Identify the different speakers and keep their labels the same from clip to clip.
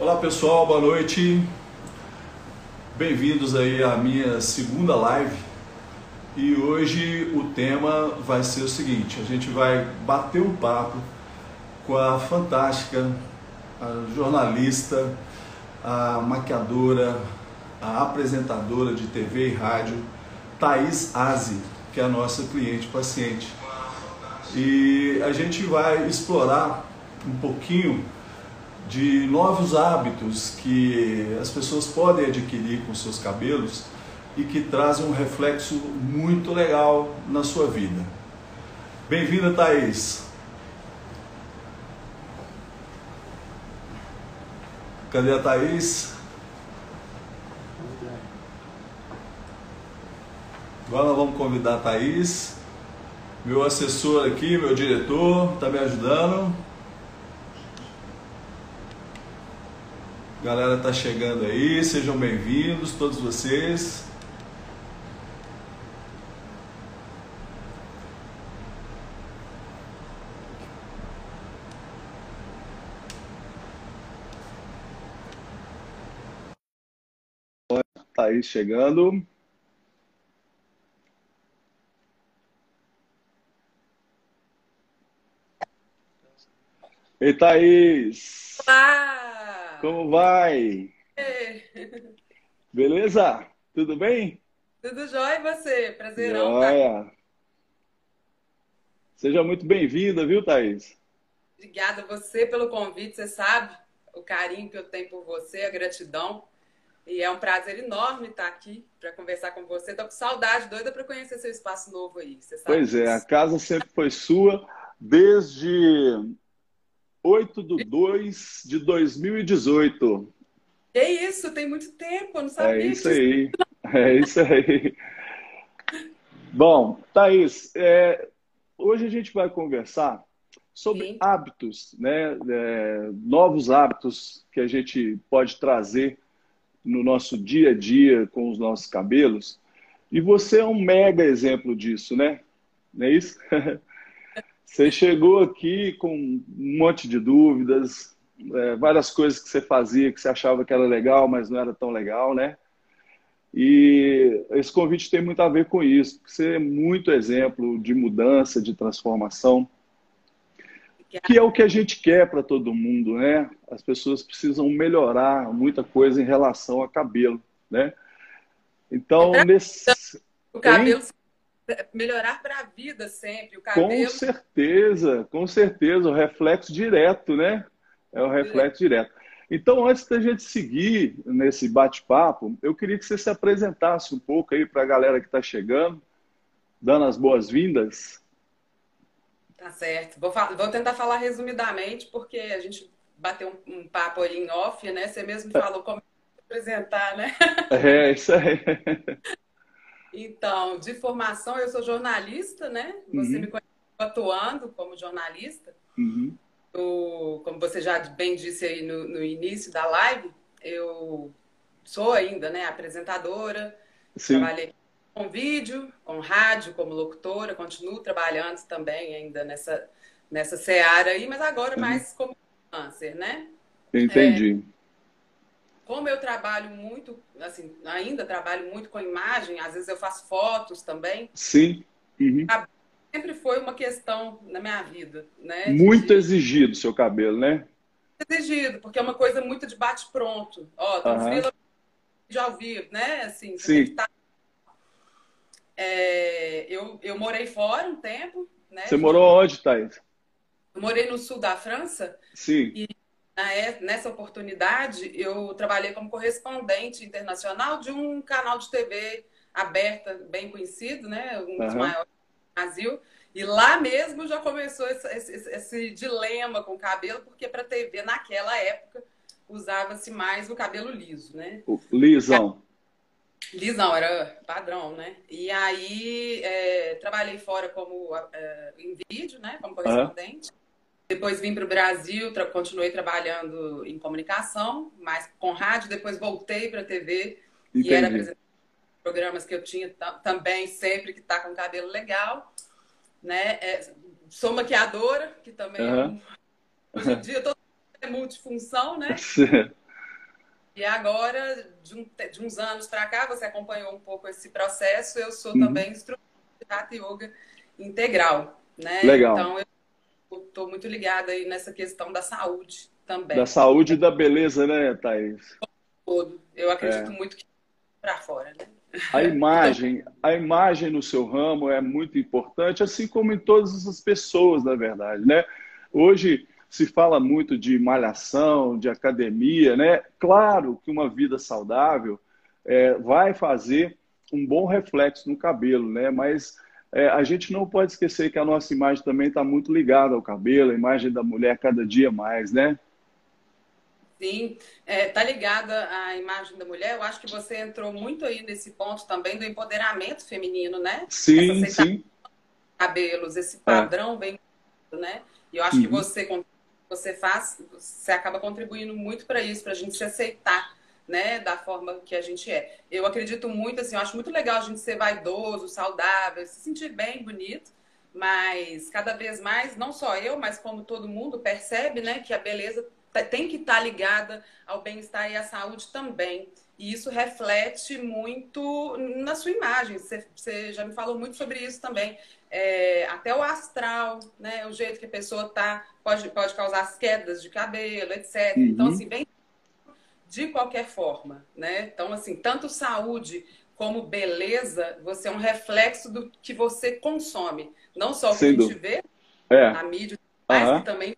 Speaker 1: Olá pessoal, boa noite. Bem-vindos aí à minha segunda live. E hoje o tema vai ser o seguinte: a gente vai bater um papo com a fantástica a jornalista, a maquiadora, a apresentadora de TV e rádio, Thaís Aze, que é a nossa cliente paciente. E a gente vai explorar um pouquinho de novos hábitos que as pessoas podem adquirir com seus cabelos e que trazem um reflexo muito legal na sua vida. Bem-vinda, Thaís! Cadê a Thaís? Agora nós vamos convidar a Thaís, meu assessor aqui, meu diretor, está me ajudando. Galera está chegando aí, sejam bem-vindos, todos vocês. Thaís chegando. Ei, Thaís!
Speaker 2: Olá!
Speaker 1: Como vai?
Speaker 2: É.
Speaker 1: Beleza? Tudo bem?
Speaker 2: Tudo jóia e você? Prazerão.
Speaker 1: Tá? Seja muito bem-vinda, viu, Thaís?
Speaker 2: Obrigada a você pelo convite. Você sabe o carinho que eu tenho por você, a gratidão. E é um prazer enorme estar aqui para conversar com você. Estou com saudade, doida para conhecer seu espaço novo aí.
Speaker 1: pois é, a casa sempre foi sua desde 8 de 2 de 2018.
Speaker 2: É isso, tem muito tempo, eu não sabia.
Speaker 1: É isso aí, é isso aí. Bom, Thaís, é, hoje a gente vai conversar sobre Sim. hábitos, né? É, novos hábitos que a gente pode trazer no nosso dia a dia com os nossos cabelos. E você é um mega exemplo disso, né? Não é isso? Você chegou aqui com um monte de dúvidas, é, várias coisas que você fazia que você achava que era legal, mas não era tão legal, né? E esse convite tem muito a ver com isso, porque você é muito exemplo de mudança, de transformação, que é o que a gente quer para todo mundo, né? As pessoas precisam melhorar muita coisa em relação a cabelo, né? Então, nesse...
Speaker 2: O cabelo melhorar para a vida sempre. O cabelo...
Speaker 1: Com certeza, com certeza. O reflexo direto, né? É o reflexo é. direto. Então, antes da gente seguir nesse bate-papo, eu queria que você se apresentasse um pouco aí para a galera que está chegando, dando as boas-vindas.
Speaker 2: Tá certo. Vou, vou, tentar falar resumidamente, porque a gente bateu um, um papo aí em off, né? Você mesmo é. falou como apresentar, né?
Speaker 1: É, isso aí.
Speaker 2: Então, de formação, eu sou jornalista, né? Você uhum. me conhece atuando como jornalista.
Speaker 1: Uhum.
Speaker 2: Eu, como você já bem disse aí no, no, início da live, eu sou ainda né, apresentadora, Sim. trabalhei com vídeo, com rádio, como locutora, continuo trabalhando também ainda nessa, nessa seara aí, mas agora uhum. mais como câncer, né?
Speaker 1: Entendi.
Speaker 2: É, como eu trabalho muito, assim, ainda trabalho muito com imagem, às vezes eu faço fotos também.
Speaker 1: Sim. Uhum.
Speaker 2: Sempre foi uma questão na minha vida, né?
Speaker 1: Muito de... exigido seu cabelo, né?
Speaker 2: Exigido, porque é uma coisa muito de bate-pronto. Ó, tem uhum. um de ao vivo, né? Assim,
Speaker 1: Sim. Tá...
Speaker 2: É, eu, eu morei fora um tempo, né?
Speaker 1: Você morou onde, Thaís?
Speaker 2: Eu morei no sul da França.
Speaker 1: Sim.
Speaker 2: E nessa oportunidade, eu trabalhei como correspondente internacional de um canal de TV aberta, bem conhecido, né? Um dos uhum. maiores do Brasil. E lá mesmo já começou esse, esse, esse dilema com o cabelo, porque para TV, naquela época, usava-se mais o cabelo liso, né?
Speaker 1: Lisão.
Speaker 2: Lisão, era padrão, né? E aí, é, trabalhei fora como é, em vídeo, né? Como correspondente. Uhum. Depois vim para o Brasil, tra continuei trabalhando em comunicação, mas com rádio. Depois voltei para a TV Entendi. e era programas que eu tinha também sempre que está com cabelo legal, né? É, sou maquiadora, que também uhum. é, hoje em dia todo é multifunção, né? E agora, de, um, de uns anos para cá, você acompanhou um pouco esse processo, eu sou uhum. também instrutora de Hatha Yoga integral, né?
Speaker 1: Legal.
Speaker 2: Então, eu estou muito ligada aí nessa questão da saúde também.
Speaker 1: Da saúde e da beleza, né, Thaís?
Speaker 2: Todo. Eu acredito é. muito que para fora, né?
Speaker 1: A imagem, a imagem no seu ramo é muito importante, assim como em todas as pessoas, na verdade, né? Hoje se fala muito de malhação, de academia, né? Claro que uma vida saudável é, vai fazer um bom reflexo no cabelo, né? Mas é, a gente não pode esquecer que a nossa imagem também está muito ligada ao cabelo, a imagem da mulher cada dia mais, né?
Speaker 2: Sim, é, tá ligada à imagem da mulher. Eu acho que você entrou muito aí nesse ponto também do empoderamento feminino, né?
Speaker 1: Sim, sim.
Speaker 2: Cabelos, esse padrão é. bem, né? E eu acho uhum. que você você faz, você acaba contribuindo muito para isso, para a gente se aceitar, né, da forma que a gente é. Eu acredito muito, assim, eu acho muito legal a gente ser vaidoso, saudável, se sentir bem, bonito, mas cada vez mais, não só eu, mas como todo mundo percebe, né, que a beleza tem que estar tá ligada ao bem-estar e à saúde também. E isso reflete muito na sua imagem. Você, você já me falou muito sobre isso também. É, até o astral, né? O jeito que a pessoa tá pode, pode causar as quedas de cabelo, etc. Uhum. Então, assim, bem de qualquer forma, né? Então, assim, tanto saúde como beleza, você é um reflexo do que você consome. Não só o que a gente vê é. na mídia, mas uhum. que também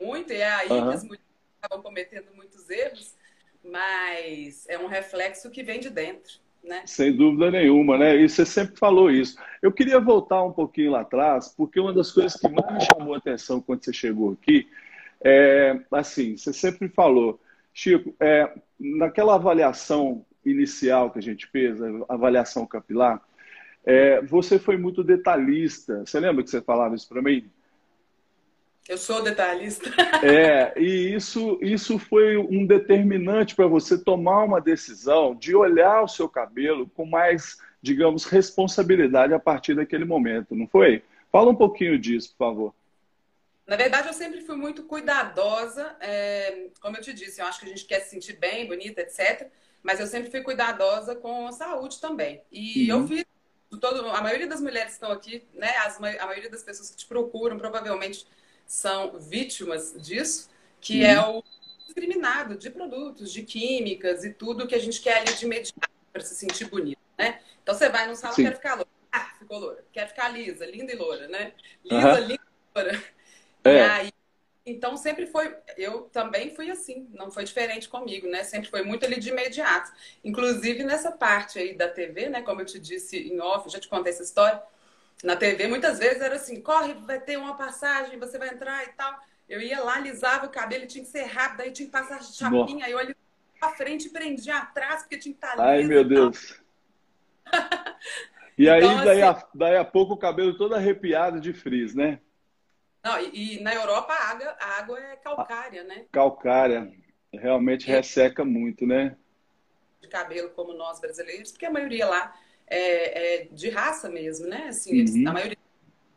Speaker 2: muito, e é aí uhum. que as mulheres acabam cometendo muitos erros, mas é um reflexo que vem de dentro. Né?
Speaker 1: Sem dúvida nenhuma, né? E você sempre falou isso. Eu queria voltar um pouquinho lá atrás, porque uma das coisas que mais me chamou a atenção quando você chegou aqui é assim, você sempre falou, Chico, é, naquela avaliação inicial que a gente fez, a avaliação capilar, é, você foi muito detalhista. Você lembra que você falava isso para mim?
Speaker 2: Eu sou detalhista.
Speaker 1: É, e isso, isso foi um determinante para você tomar uma decisão de olhar o seu cabelo com mais, digamos, responsabilidade a partir daquele momento, não foi? Fala um pouquinho disso, por favor.
Speaker 2: Na verdade, eu sempre fui muito cuidadosa. É, como eu te disse, eu acho que a gente quer se sentir bem, bonita, etc. Mas eu sempre fui cuidadosa com a saúde também. E uhum. eu fiz todo, a maioria das mulheres que estão aqui, né, as, a maioria das pessoas que te procuram, provavelmente são vítimas disso, que uhum. é o discriminado de produtos, de químicas e tudo que a gente quer ali de imediato para se sentir bonito, né? Então você vai no salão, Sim. quer ficar loura. Ah, ficou loura. Quer ficar lisa, linda e loura, né? Lisa, uhum. linda e loura. É. E aí, então sempre foi, eu também fui assim, não foi diferente comigo, né? Sempre foi muito ali de imediato. Inclusive nessa parte aí da TV, né? Como eu te disse em off, já te contei essa história na TV, muitas vezes era assim: corre, vai ter uma passagem, você vai entrar e tal. Eu ia lá, alisava o cabelo, tinha que ser rápido, aí tinha que passar chapinha, aí eu alisava pra frente e prendia atrás, porque tinha que estar
Speaker 1: Ai, meu Deus. e aí, então, daí, assim, a, daí a pouco, o cabelo todo arrepiado de frizz, né?
Speaker 2: Não, e, e, na Europa a água, a água é calcária, né?
Speaker 1: Calcária. Realmente é. resseca muito, né?
Speaker 2: De cabelo como nós brasileiros, porque a maioria lá é, é de raça mesmo, né? Assim, uhum. a maioria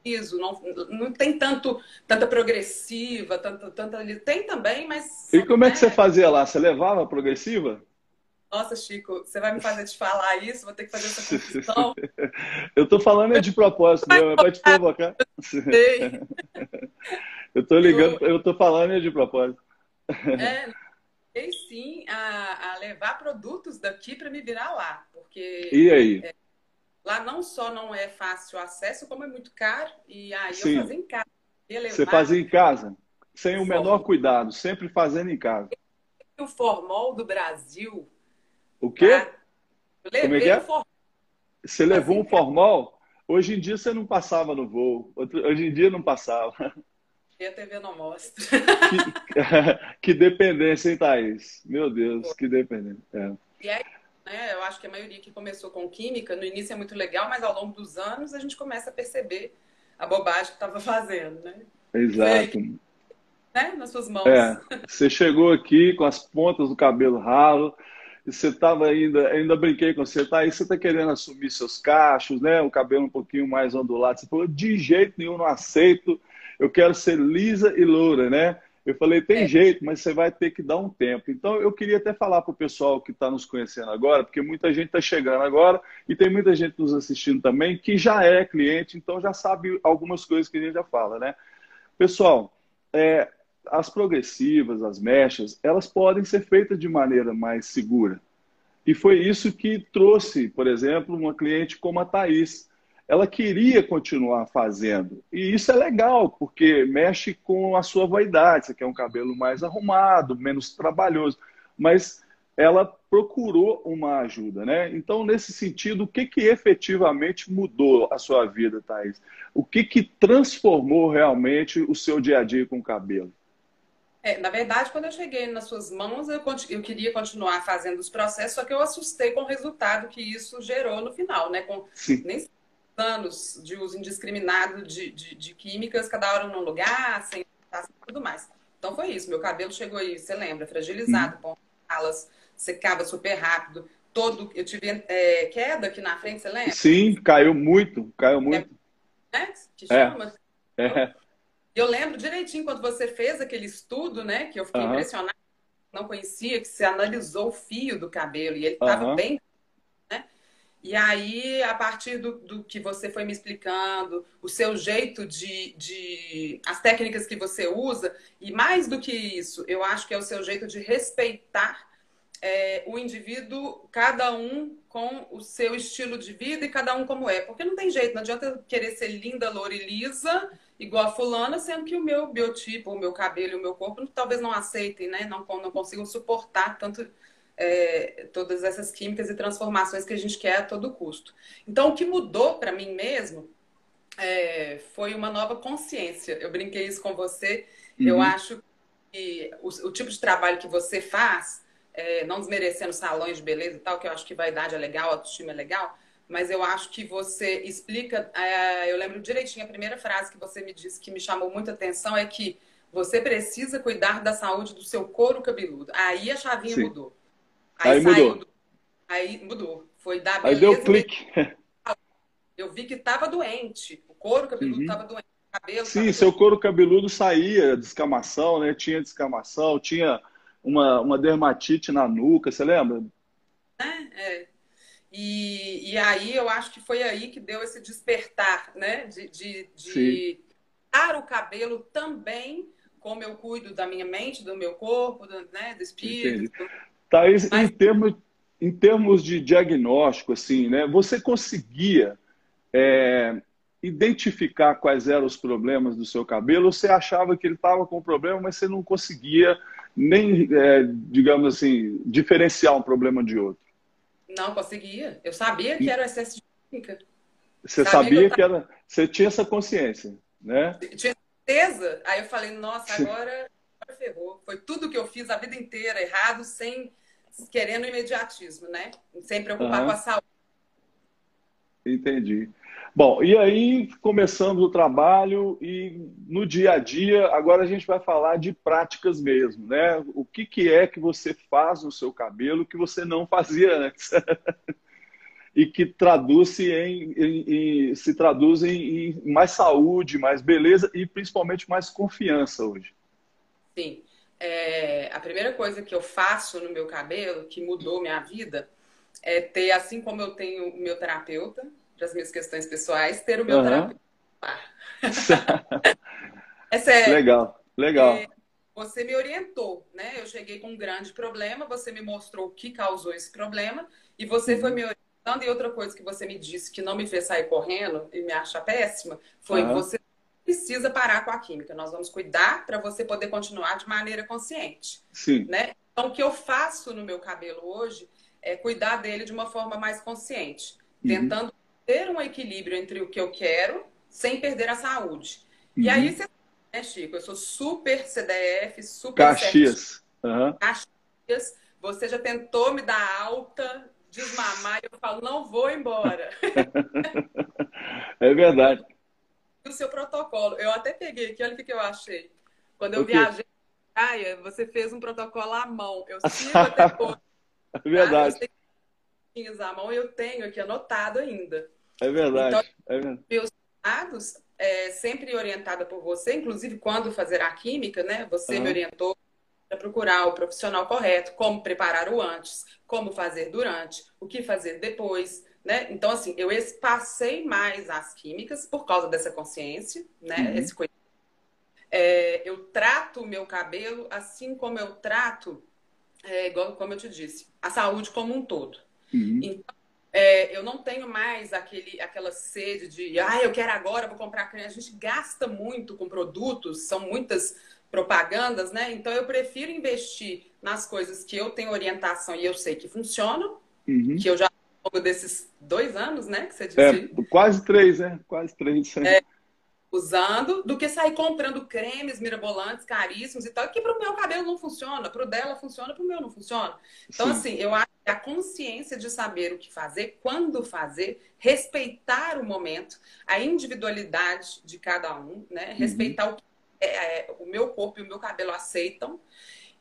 Speaker 2: piso, não, não tem tanto, tanta progressiva, tanta, tanta. Tem também, mas.
Speaker 1: E como é que você fazia lá? Você levava progressiva?
Speaker 2: Nossa, Chico, você vai me fazer te falar isso? Vou ter que fazer essa confusão.
Speaker 1: eu tô falando é de propósito, meu, é pra te provocar. Eu tô ligando, eu tô falando é de propósito.
Speaker 2: É, sim a, a levar produtos daqui para me virar lá, porque.
Speaker 1: E aí? É,
Speaker 2: Lá não só não é fácil o acesso, como é muito caro. E aí Sim. eu fazia em casa.
Speaker 1: Levar... Você fazia em casa? Sem o menor cuidado, sempre fazendo em casa.
Speaker 2: O formol do Brasil.
Speaker 1: O quê? Eu Como é que é? Formol. Você levou um formol? Hoje em dia você não passava no voo. Hoje em dia não passava.
Speaker 2: E a TV não mostra.
Speaker 1: Que, que dependência, hein, Thaís? Meu Deus, que dependência. É.
Speaker 2: E aí, né? Eu acho que a maioria que começou com química, no início é muito legal, mas ao longo dos anos a gente começa a perceber a bobagem que estava fazendo, né?
Speaker 1: Exato.
Speaker 2: né? Nas suas mãos.
Speaker 1: É, você chegou aqui com as pontas do cabelo ralo, você estava ainda, ainda brinquei com você, tá aí, você está querendo assumir seus cachos, né? O cabelo um pouquinho mais ondulado. Você falou, de jeito nenhum, não aceito, eu quero ser lisa e loura, né? Eu falei, tem é. jeito, mas você vai ter que dar um tempo. Então, eu queria até falar para o pessoal que está nos conhecendo agora, porque muita gente está chegando agora e tem muita gente nos assistindo também que já é cliente, então já sabe algumas coisas que a gente já fala, né? Pessoal, é, as progressivas, as mechas, elas podem ser feitas de maneira mais segura. E foi isso que trouxe, por exemplo, uma cliente como a Thaís ela queria continuar fazendo. E isso é legal, porque mexe com a sua vaidade. Você quer um cabelo mais arrumado, menos trabalhoso. Mas ela procurou uma ajuda, né? Então, nesse sentido, o que, que efetivamente mudou a sua vida, Thaís? O que, que transformou realmente o seu dia a dia com o cabelo?
Speaker 2: É, na verdade, quando eu cheguei nas suas mãos, eu, eu, queria continuar fazendo os processos, só que eu assustei com o resultado que isso gerou no final, né? Com,
Speaker 1: Sim.
Speaker 2: Nem anos de uso indiscriminado de, de, de químicas, cada hora num lugar, sem tudo mais. Então foi isso. Meu cabelo chegou aí, você lembra, fragilizado, hum. alas, secava super rápido. Todo, eu tive é, queda aqui na frente, você lembra?
Speaker 1: Sim, caiu muito, caiu muito.
Speaker 2: É, né? Que chama? É. é. Eu lembro direitinho quando você fez aquele estudo, né? Que eu fiquei uhum. impressionada, não conhecia, que você analisou o fio do cabelo e ele estava uhum. bem e aí, a partir do, do, que você foi me explicando, o seu jeito de, de. as técnicas que você usa, e mais do que isso, eu acho que é o seu jeito de respeitar é, o indivíduo, cada um com o seu estilo de vida e cada um como é. Porque não tem jeito, não adianta eu querer ser linda, loura e lisa, igual a fulana, sendo que o meu biotipo, o meu cabelo o meu corpo talvez não aceitem, né? Não, não consigam suportar tanto é, todas essas químicas e transformações que a gente quer a todo custo. Então, o que mudou para mim mesmo é, foi uma nova consciência. Eu brinquei isso com você. Uhum. Eu acho que o, o, tipo de trabalho que você faz, é, não desmerecendo salões de beleza e tal, que eu acho que vaidade é legal, autoestima é legal, mas eu acho que você explica. É, eu lembro direitinho a primeira frase que você me disse que me chamou muita atenção é que você precisa cuidar da saúde do seu couro cabeludo. Aí a chavinha Sim. mudou.
Speaker 1: Aí, aí mudou. Do...
Speaker 2: Aí mudou. Foi da
Speaker 1: beleza. Aí deu clique.
Speaker 2: Eu vi que estava doente. O couro cabeludo estava uhum. doente. Cabelo,
Speaker 1: Sim, seu couro cabeludo saía, descamação, né? Tinha descamação, tinha uma, uma dermatite na nuca, você lembra?
Speaker 2: É, é. E, e aí eu acho que foi aí que deu esse despertar, né? De, de, de dar o cabelo também como eu cuido da minha mente, do meu corpo, do, né, do espírito. Entendi.
Speaker 1: Thaís, Mas... em, termos, em termos de diagnóstico, assim, né, você conseguia é, identificar quais eram os problemas do seu cabelo? Você achava que ele estava com problema, mas você não conseguia nem, é, digamos assim, diferenciar um problema de outro?
Speaker 2: Não conseguia. Eu sabia que era o excesso de química.
Speaker 1: Você sabia, que, que, era. Você tinha essa consciência, né?
Speaker 2: Tinha certeza. Aí eu falei, nossa, agora ferrou. Foi tudo que eu fiz a vida inteira errado, sem querendo imediatismo, né? Sem preocupar uhum. com a saúde.
Speaker 1: Entendi. Bom, e aí começamos o trabalho e no dia a dia, agora a gente vai falar de práticas mesmo, né? O que, que é que você faz no seu cabelo que você não fazia antes? e que traduz em, em, em, se traduz em, em mais saúde, mais beleza e principalmente mais confiança hoje.
Speaker 2: Sim. É, a primeira coisa que eu faço no meu cabelo, que mudou minha vida, é ter, assim como eu tenho o meu terapeuta, para as minhas questões pessoais, ter o meu uhum. terapeuta. é sério.
Speaker 1: Legal, legal.
Speaker 2: É, você me orientou, né? Eu cheguei com um grande problema, você me mostrou o que causou esse problema e você uhum. foi me orientando. E outra coisa que você me disse que não me fez sair correndo e me acha péssima foi uhum. você precisa parar com a química. Nós vamos cuidar para você poder continuar de maneira consciente.
Speaker 1: Sim.
Speaker 2: Né? Então, o que eu faço no meu cabelo hoje é cuidar dele de uma forma mais consciente, uhum. tentando ter um equilíbrio entre o que eu quero sem perder a saúde. Uhum. E aí, você né, Chico? Eu sou super CDF, super
Speaker 1: Caxias. Uhum.
Speaker 2: Caxias. Você já tentou me dar alta, desmamar, e eu falo, não vou embora.
Speaker 1: é verdade
Speaker 2: o seu protocolo. Eu até peguei aqui, olha o que eu achei. Quando eu viajei na praia, você fez um protocolo à mão. Eu sigo até hoje.
Speaker 1: É verdade.
Speaker 2: Tá? à mão eu tenho aqui anotado ainda.
Speaker 1: É verdade. Então, é verdade.
Speaker 2: Meus dados, é, sempre orientada por você, inclusive quando fazer a química, né? Você uhum. me orientou para procurar o profissional correto, como preparar o antes, como fazer durante, o que fazer depois, né? Então, assim, eu passei mais as químicas por causa dessa consciência, né? Uhum. Esse é, eu trato o meu cabelo assim como eu trato, é, igual como eu te disse, a saúde como um todo. Uhum. Então, é, eu não tenho mais aquele, aquela sede de, ah, eu quero agora, vou comprar. A gente gasta muito com produtos, são muitas propagandas, né? Então eu prefiro investir nas coisas que eu tenho orientação e eu sei que funcionam, uhum. que eu já ao longo desses dois anos, né? Que você disse. É,
Speaker 1: quase três, né? Quase três.
Speaker 2: É, usando, do que sair comprando cremes mirabolantes, caríssimos e tal, que para o meu cabelo não funciona, para o dela funciona, para o meu não funciona. Então, Sim. assim, eu acho que a consciência de saber o que fazer, quando fazer, respeitar o momento, a individualidade de cada um, né? Uhum. Respeitar o que é, é, o meu corpo e o meu cabelo aceitam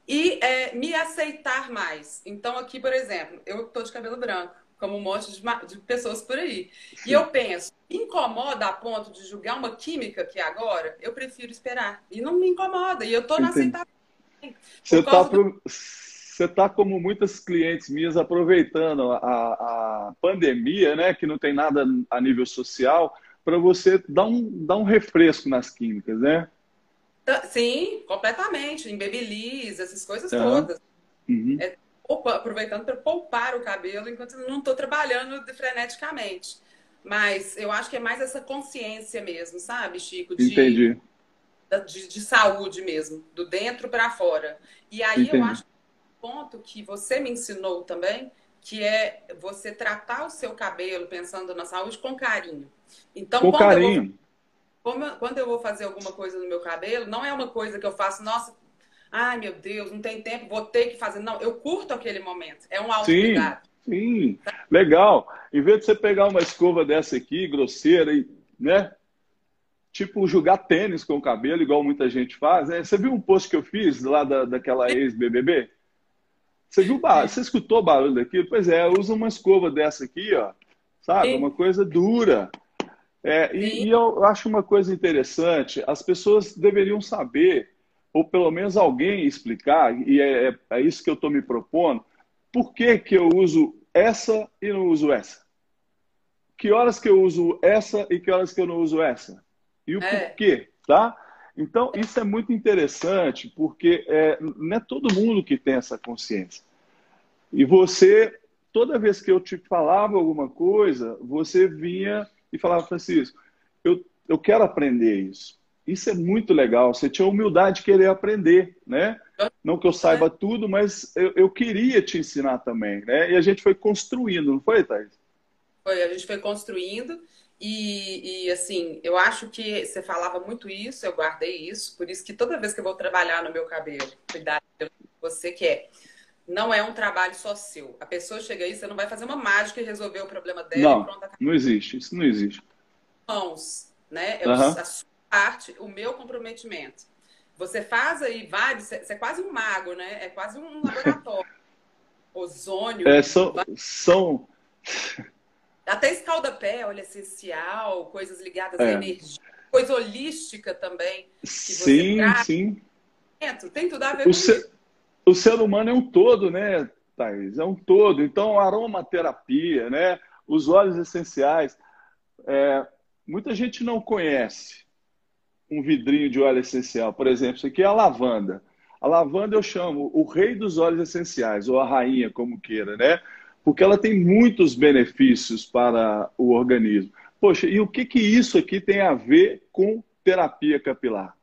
Speaker 2: e é, me aceitar mais. Então, aqui, por exemplo, eu tô de cabelo branco como um monte de, de pessoas por aí. E eu penso, incomoda a ponto de julgar uma química que agora, eu prefiro esperar. E não me incomoda. E eu estou na aceitação.
Speaker 1: Você está do... tá como muitas clientes minhas aproveitando a, a pandemia, né, que não tem nada a nível social, para você dar um, dar um refresco nas químicas, né?
Speaker 2: Sim, completamente. Em babyliss, essas coisas uhum. todas. Uhum. É, aproveitando para poupar o cabelo enquanto eu não estou trabalhando freneticamente. Mas eu acho que é mais essa consciência mesmo, sabe, Chico?
Speaker 1: De, Entendi.
Speaker 2: De, de saúde mesmo, do dentro para fora. E aí Entendi. eu acho que ponto que você me ensinou também, que é você tratar o seu cabelo pensando na saúde com carinho.
Speaker 1: Então, com carinho.
Speaker 2: Eu vou, quando eu vou fazer alguma coisa no meu cabelo, não é uma coisa que eu faço, nossa, ai meu Deus, não tem tempo, vou ter que fazer. Não, eu curto aquele momento. É um autocuidado.
Speaker 1: Sim, sim. Legal. Em vez de você pegar uma escova dessa aqui, grosseira, e, né? Tipo, jogar tênis com o cabelo, igual muita gente faz. Né? Você viu um post que eu fiz lá da, daquela ex-BBB? Você viu barulho? Você escutou o barulho daquilo? Pois é, usa uma escova dessa aqui, ó. Sabe? Sim. Uma coisa dura. É, e, e, eu acho uma coisa interessante, as pessoas deveriam saber ou pelo menos alguém explicar, e é, é, é isso que eu estou me propondo, por que, que eu uso essa e não uso essa? Que horas que eu uso essa e que horas que eu não uso essa? E o é. porquê, tá? Então, isso é muito interessante, porque é, não é todo mundo que tem essa consciência. E você, toda vez que eu te falava alguma coisa, você vinha e falava, Francisco, eu, eu quero aprender isso. Isso é muito legal. Você tinha humildade de querer aprender, né? Não que eu saiba tudo, mas eu, eu queria te ensinar também, né? E a gente foi construindo, não foi, Thais?
Speaker 2: Foi, a gente foi construindo. E, e, assim, eu acho que você falava muito isso, eu guardei isso, por isso que toda vez que eu vou trabalhar no meu cabelo, cuidar de você quer. Não é um trabalho só seu. A pessoa chega aí, você não vai fazer uma mágica e resolver o problema dela
Speaker 1: não,
Speaker 2: e pronto.
Speaker 1: Não existe, isso não existe.
Speaker 2: Mãos, né? É uhum. a sua parte o meu comprometimento. Você faz aí vários, você é quase um mago, né? É quase um laboratório. Ozônio.
Speaker 1: É, são, são...
Speaker 2: Até escalda-pé, óleo essencial, coisas ligadas é. à energia, coisa holística também.
Speaker 1: sim, sim.
Speaker 2: Tem tudo a ver o com
Speaker 1: ser, isso. O ser humano é um todo, né, Thais? É um todo. Então, aromaterapia, né? Os óleos essenciais. É, muita gente não conhece um vidrinho de óleo essencial. Por exemplo, isso aqui é a lavanda. A lavanda eu chamo o rei dos óleos essenciais, ou a rainha, como queira, né? Porque ela tem muitos benefícios para o organismo. Poxa, e o que, que isso aqui tem a ver com terapia capilar?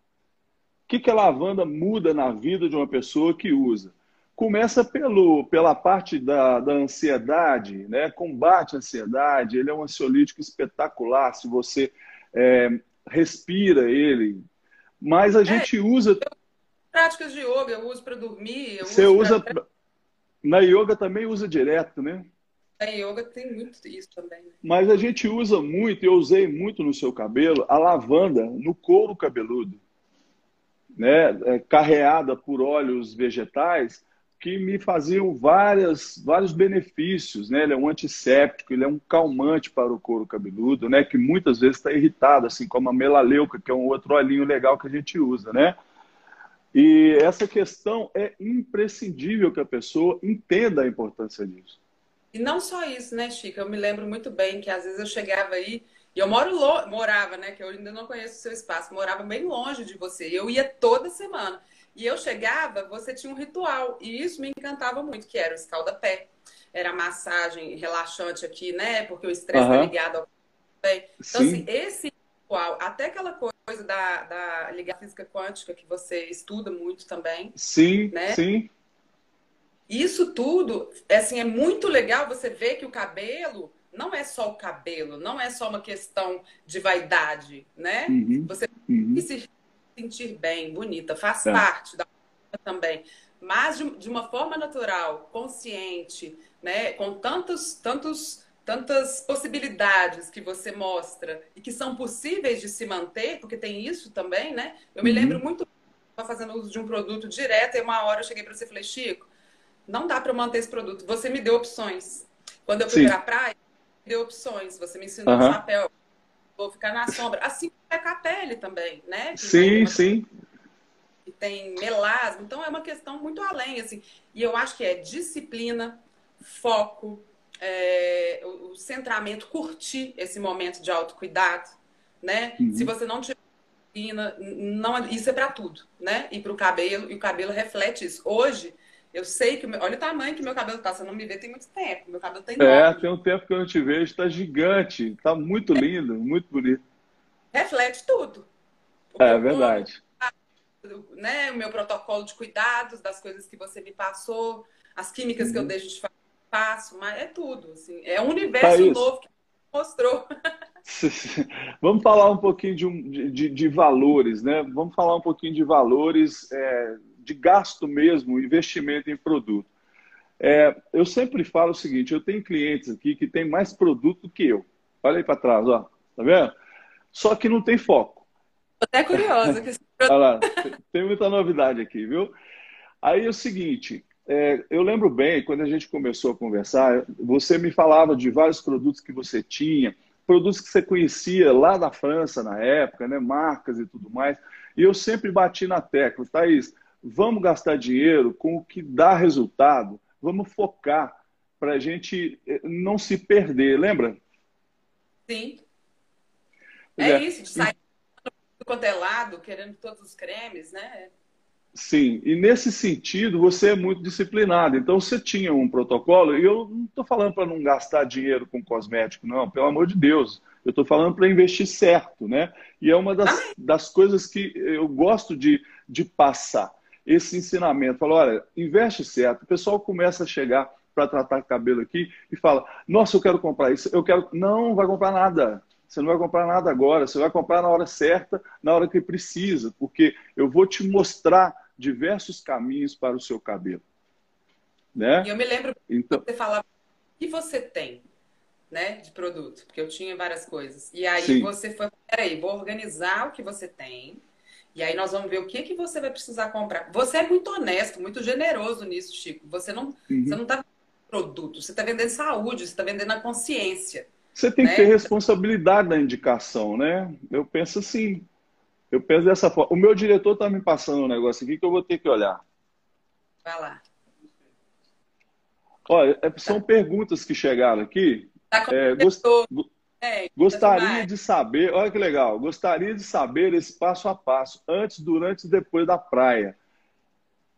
Speaker 1: O que, que a lavanda muda na vida de uma pessoa que usa? Começa pelo, pela parte da, da ansiedade, né? combate a ansiedade, ele é um ansiolítico espetacular. Se você é, respira ele. Mas a é, gente usa.
Speaker 2: Práticas de yoga, eu uso para dormir.
Speaker 1: Você usa. Pra... Na yoga também usa direto, né?
Speaker 2: Na yoga tem muito isso também. Né?
Speaker 1: Mas a gente usa muito, eu usei muito no seu cabelo, a lavanda no couro cabeludo. Né? É, carreada por óleos vegetais, que me faziam várias, vários benefícios, né? Ele é um antisséptico, ele é um calmante para o couro cabeludo, né? Que muitas vezes está irritado, assim como a melaleuca, que é um outro olhinho legal que a gente usa, né? E essa questão é imprescindível que a pessoa entenda a importância disso.
Speaker 2: E não só isso, né, Chica? Eu me lembro muito bem que às vezes eu chegava aí e eu moro morava, né? Que eu ainda não conheço o seu espaço, morava bem longe de você. Eu ia toda semana. E eu chegava, você tinha um ritual. E isso me encantava muito, que era o escalda-pé. Era a massagem relaxante aqui, né? Porque o estresse está uhum. ligado ao pé. Então, Sim. assim, esse ritual, até aquela coisa da, da ligação física quântica que você estuda muito também.
Speaker 1: Sim, né? sim.
Speaker 2: Isso tudo, assim, é muito legal você ver que o cabelo não é só o cabelo, não é só uma questão de vaidade, né? Uhum, você uhum. se sentir bem, bonita, faz é. parte da também. Mas de, de, uma forma natural, consciente, né? Com tantos, tantos, tantas possibilidades que você mostra e que são possíveis de se manter, porque tem isso também, né? Eu me uhum. lembro muito fazendo uso de um produto direto e uma hora eu cheguei para você e falei, Chico, não dá para manter esse produto. Você me deu opções. Quando eu fui para a praia, me deu opções. Você me ensinou uhum. um chapéu. Vou ficar na sombra. Assim é com a pele também, né?
Speaker 1: Que sim, sim.
Speaker 2: Que tem melasma. Então é uma questão muito além, assim. E eu acho que é disciplina, foco, é, o centramento, curtir esse momento de autocuidado, né? Uhum. Se você não tiver disciplina, não, isso é para tudo, né? E para o cabelo, e o cabelo reflete isso. Hoje, eu sei que. Meu... Olha o tamanho que meu cabelo tá. Você não me vê tem muito tempo. Meu cabelo tem.
Speaker 1: É, tem um tempo que eu não te vejo. Está gigante. Está muito é. lindo, muito bonito.
Speaker 2: Reflete tudo.
Speaker 1: O é verdade.
Speaker 2: Corpo, né, o meu protocolo de cuidados, das coisas que você me passou, as químicas uhum. que eu uhum. deixo de faço, mas é tudo. Assim, é um universo tá novo que mostrou.
Speaker 1: Vamos falar um pouquinho de, um, de, de, valores, né? Vamos falar um pouquinho de valores. É de gasto mesmo, investimento em produto. É, eu sempre falo o seguinte: eu tenho clientes aqui que têm mais produto do que eu. Olha aí para trás, ó. Tá vendo? Só que não tem foco.
Speaker 2: Tô até curiosa.
Speaker 1: Olha lá, tem muita novidade aqui, viu? Aí é o seguinte: é, eu lembro bem, quando a gente começou a conversar, você me falava de vários produtos que você tinha, produtos que você conhecia lá da França na época, né, marcas e tudo mais. E eu sempre bati na tecla, Thaís, vamos gastar dinheiro com o que dá resultado, vamos focar para a gente eh, não se perder, lembra?
Speaker 2: Sim. É, é, isso, de sair do quanto é querendo todos os cremes, né?
Speaker 1: Sim, e nesse sentido você é muito disciplinado. Então você tinha um protocolo, e eu não estou falando para não gastar dinheiro com cosmético, não, pelo amor de Deus. Eu estou falando para investir certo, né? E é uma das, das coisas que eu gosto de, de passar esse ensinamento. Fala, olha, investe certo. O pessoal começa a chegar para tratar cabelo aqui e fala, nossa, eu quero comprar isso, eu quero. Não, vai comprar nada. Você não vai comprar nada agora, você vai comprar na hora certa, na hora que precisa, porque eu vou te mostrar diversos caminhos para o seu cabelo. Né?
Speaker 2: E eu me lembro então... que você falava o que você tem né, de produto, porque eu tinha várias coisas. E aí Sim. você foi, peraí, vou organizar o que você tem, e aí nós vamos ver o que, que você vai precisar comprar. Você é muito honesto, muito generoso nisso, Chico. Você não uhum. você não está vendendo produto, você está vendendo saúde, você está vendendo a consciência.
Speaker 1: Você tem né? que ter responsabilidade na indicação, né? Eu penso assim. Eu penso dessa forma. O meu diretor está me passando um negócio aqui que eu vou ter que olhar.
Speaker 2: Vai lá.
Speaker 1: Olha, é, são tá. perguntas que chegaram aqui. Tá é, gost... É, gostaria de saber, olha que legal, gostaria de saber esse passo a passo, antes, durante e depois da praia.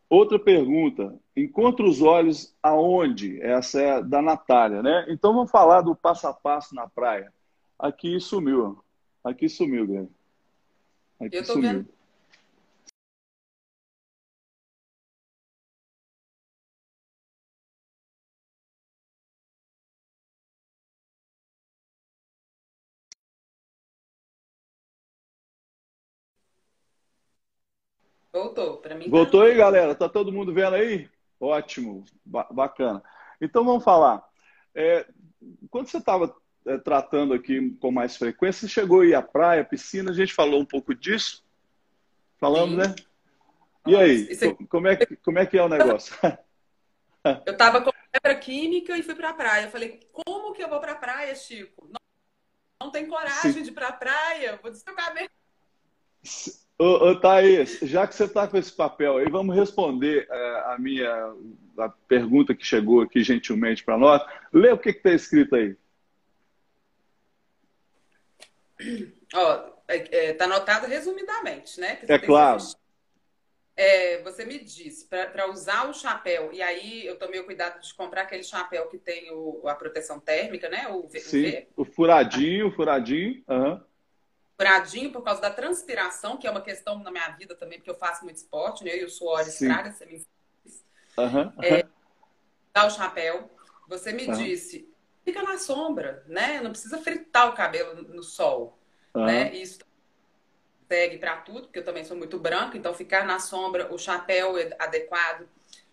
Speaker 1: Outra pergunta, encontra os olhos aonde? Essa é da Natália, né? Então vamos falar do passo a passo na praia. Aqui sumiu, aqui sumiu, Greg.
Speaker 2: Aqui Eu tô sumiu. Vendo. Voltou,
Speaker 1: aí, galera? Tá todo mundo vendo aí? Ótimo, ba bacana. Então vamos falar. É, quando você estava é, tratando aqui com mais frequência, você chegou aí à praia, piscina, a gente falou um pouco disso? Falamos, Sim. né? E aí, é... como, é que, como é que é o negócio?
Speaker 2: Eu estava com febre química e fui para a praia. Eu falei, como que eu vou para a praia, Chico? Não, não tem coragem Sim. de ir para a praia, vou descer o cabelo.
Speaker 1: Ô, ô Thaís, já que você está com esse papel aí, vamos responder é, a minha a pergunta que chegou aqui gentilmente para nós. Lê o que está escrito aí.
Speaker 2: Ó, é, é, tá anotado resumidamente, né?
Speaker 1: é claro.
Speaker 2: É, você me disse, para usar o chapéu, e aí eu tomei o cuidado de comprar aquele chapéu que tem o, a proteção térmica, né? O,
Speaker 1: Sim, o, o furadinho, o furadinho. Uhum
Speaker 2: furadinho por causa da transpiração, que é uma questão na minha vida também, porque eu faço muito esporte, né? E o suor estraga, você me
Speaker 1: uhum.
Speaker 2: é, Dá o chapéu. Você me uhum. disse, fica na sombra, né? Não precisa fritar o cabelo no sol, né? Isso segue para tudo, porque eu também sou muito branca, então ficar na sombra, o chapéu é adequado.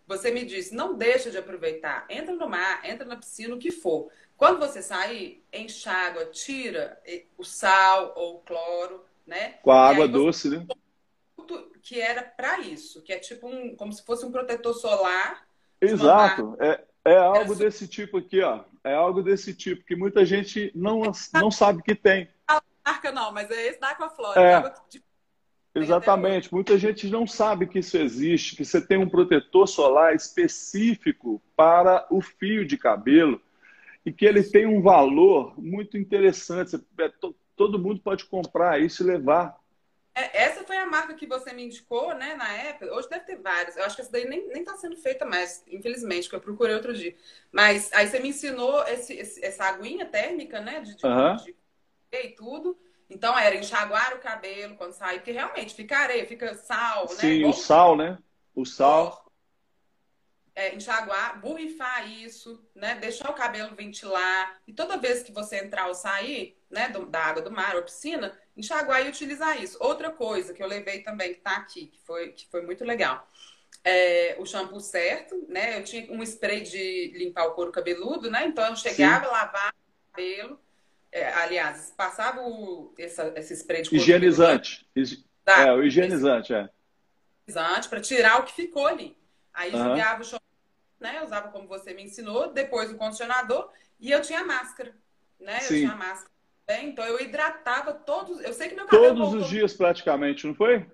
Speaker 2: Você me disse, não deixa de aproveitar. Entra no mar, entra na piscina, o que for. Quando você sair, enxágua, tira o sal ou o cloro, né?
Speaker 1: Com a água doce, né?
Speaker 2: Que era para isso, que é tipo um, como se fosse um protetor solar.
Speaker 1: Exato. É, é algo desse tipo aqui, ó. É algo desse tipo que muita gente não, não sabe que tem.
Speaker 2: A marca não, mas é esse da Aquaflora. É.
Speaker 1: Exatamente. Muita gente não sabe que isso existe, que você tem um protetor solar específico para o fio de cabelo e que ele tem um valor muito interessante. É, todo mundo pode comprar isso e levar.
Speaker 2: É, essa foi a marca que você me indicou, né, na época. Hoje deve ter várias. Eu acho que essa daí nem, nem tá sendo feita mais, infelizmente, que eu procurei outro dia. Mas aí você me ensinou esse, esse, essa aguinha térmica, né, de, de,
Speaker 1: uhum.
Speaker 2: de, e tudo. Então era enxaguar o cabelo quando sai, porque realmente fica areia, fica sal,
Speaker 1: né? Sim, o sal, né? O sal
Speaker 2: é, enxaguar, borrifar isso, né? Deixar o cabelo ventilar. E toda vez que você entrar ou sair, né, do, da água do mar ou piscina, enxaguar e utilizar isso. Outra coisa que eu levei também, que tá aqui, que foi, que foi muito legal. É, o shampoo certo, né? Eu tinha um spray de limpar o couro cabeludo, né? Então eu chegava, Sim. lavava o cabelo. É, aliás, passava o, essa, esse spray de couro
Speaker 1: Higienizante. Cabeludo, é, o higienizante, é.
Speaker 2: Higienizante, para tirar o que ficou ali. Aí uhum. jogava o shampoo né? Eu usava como você me ensinou, depois o condicionador e eu tinha máscara, né? Eu tinha máscara. Né? Então eu hidratava todos. Eu sei que meu cabelo.
Speaker 1: Todos voltou... os dias praticamente, não foi?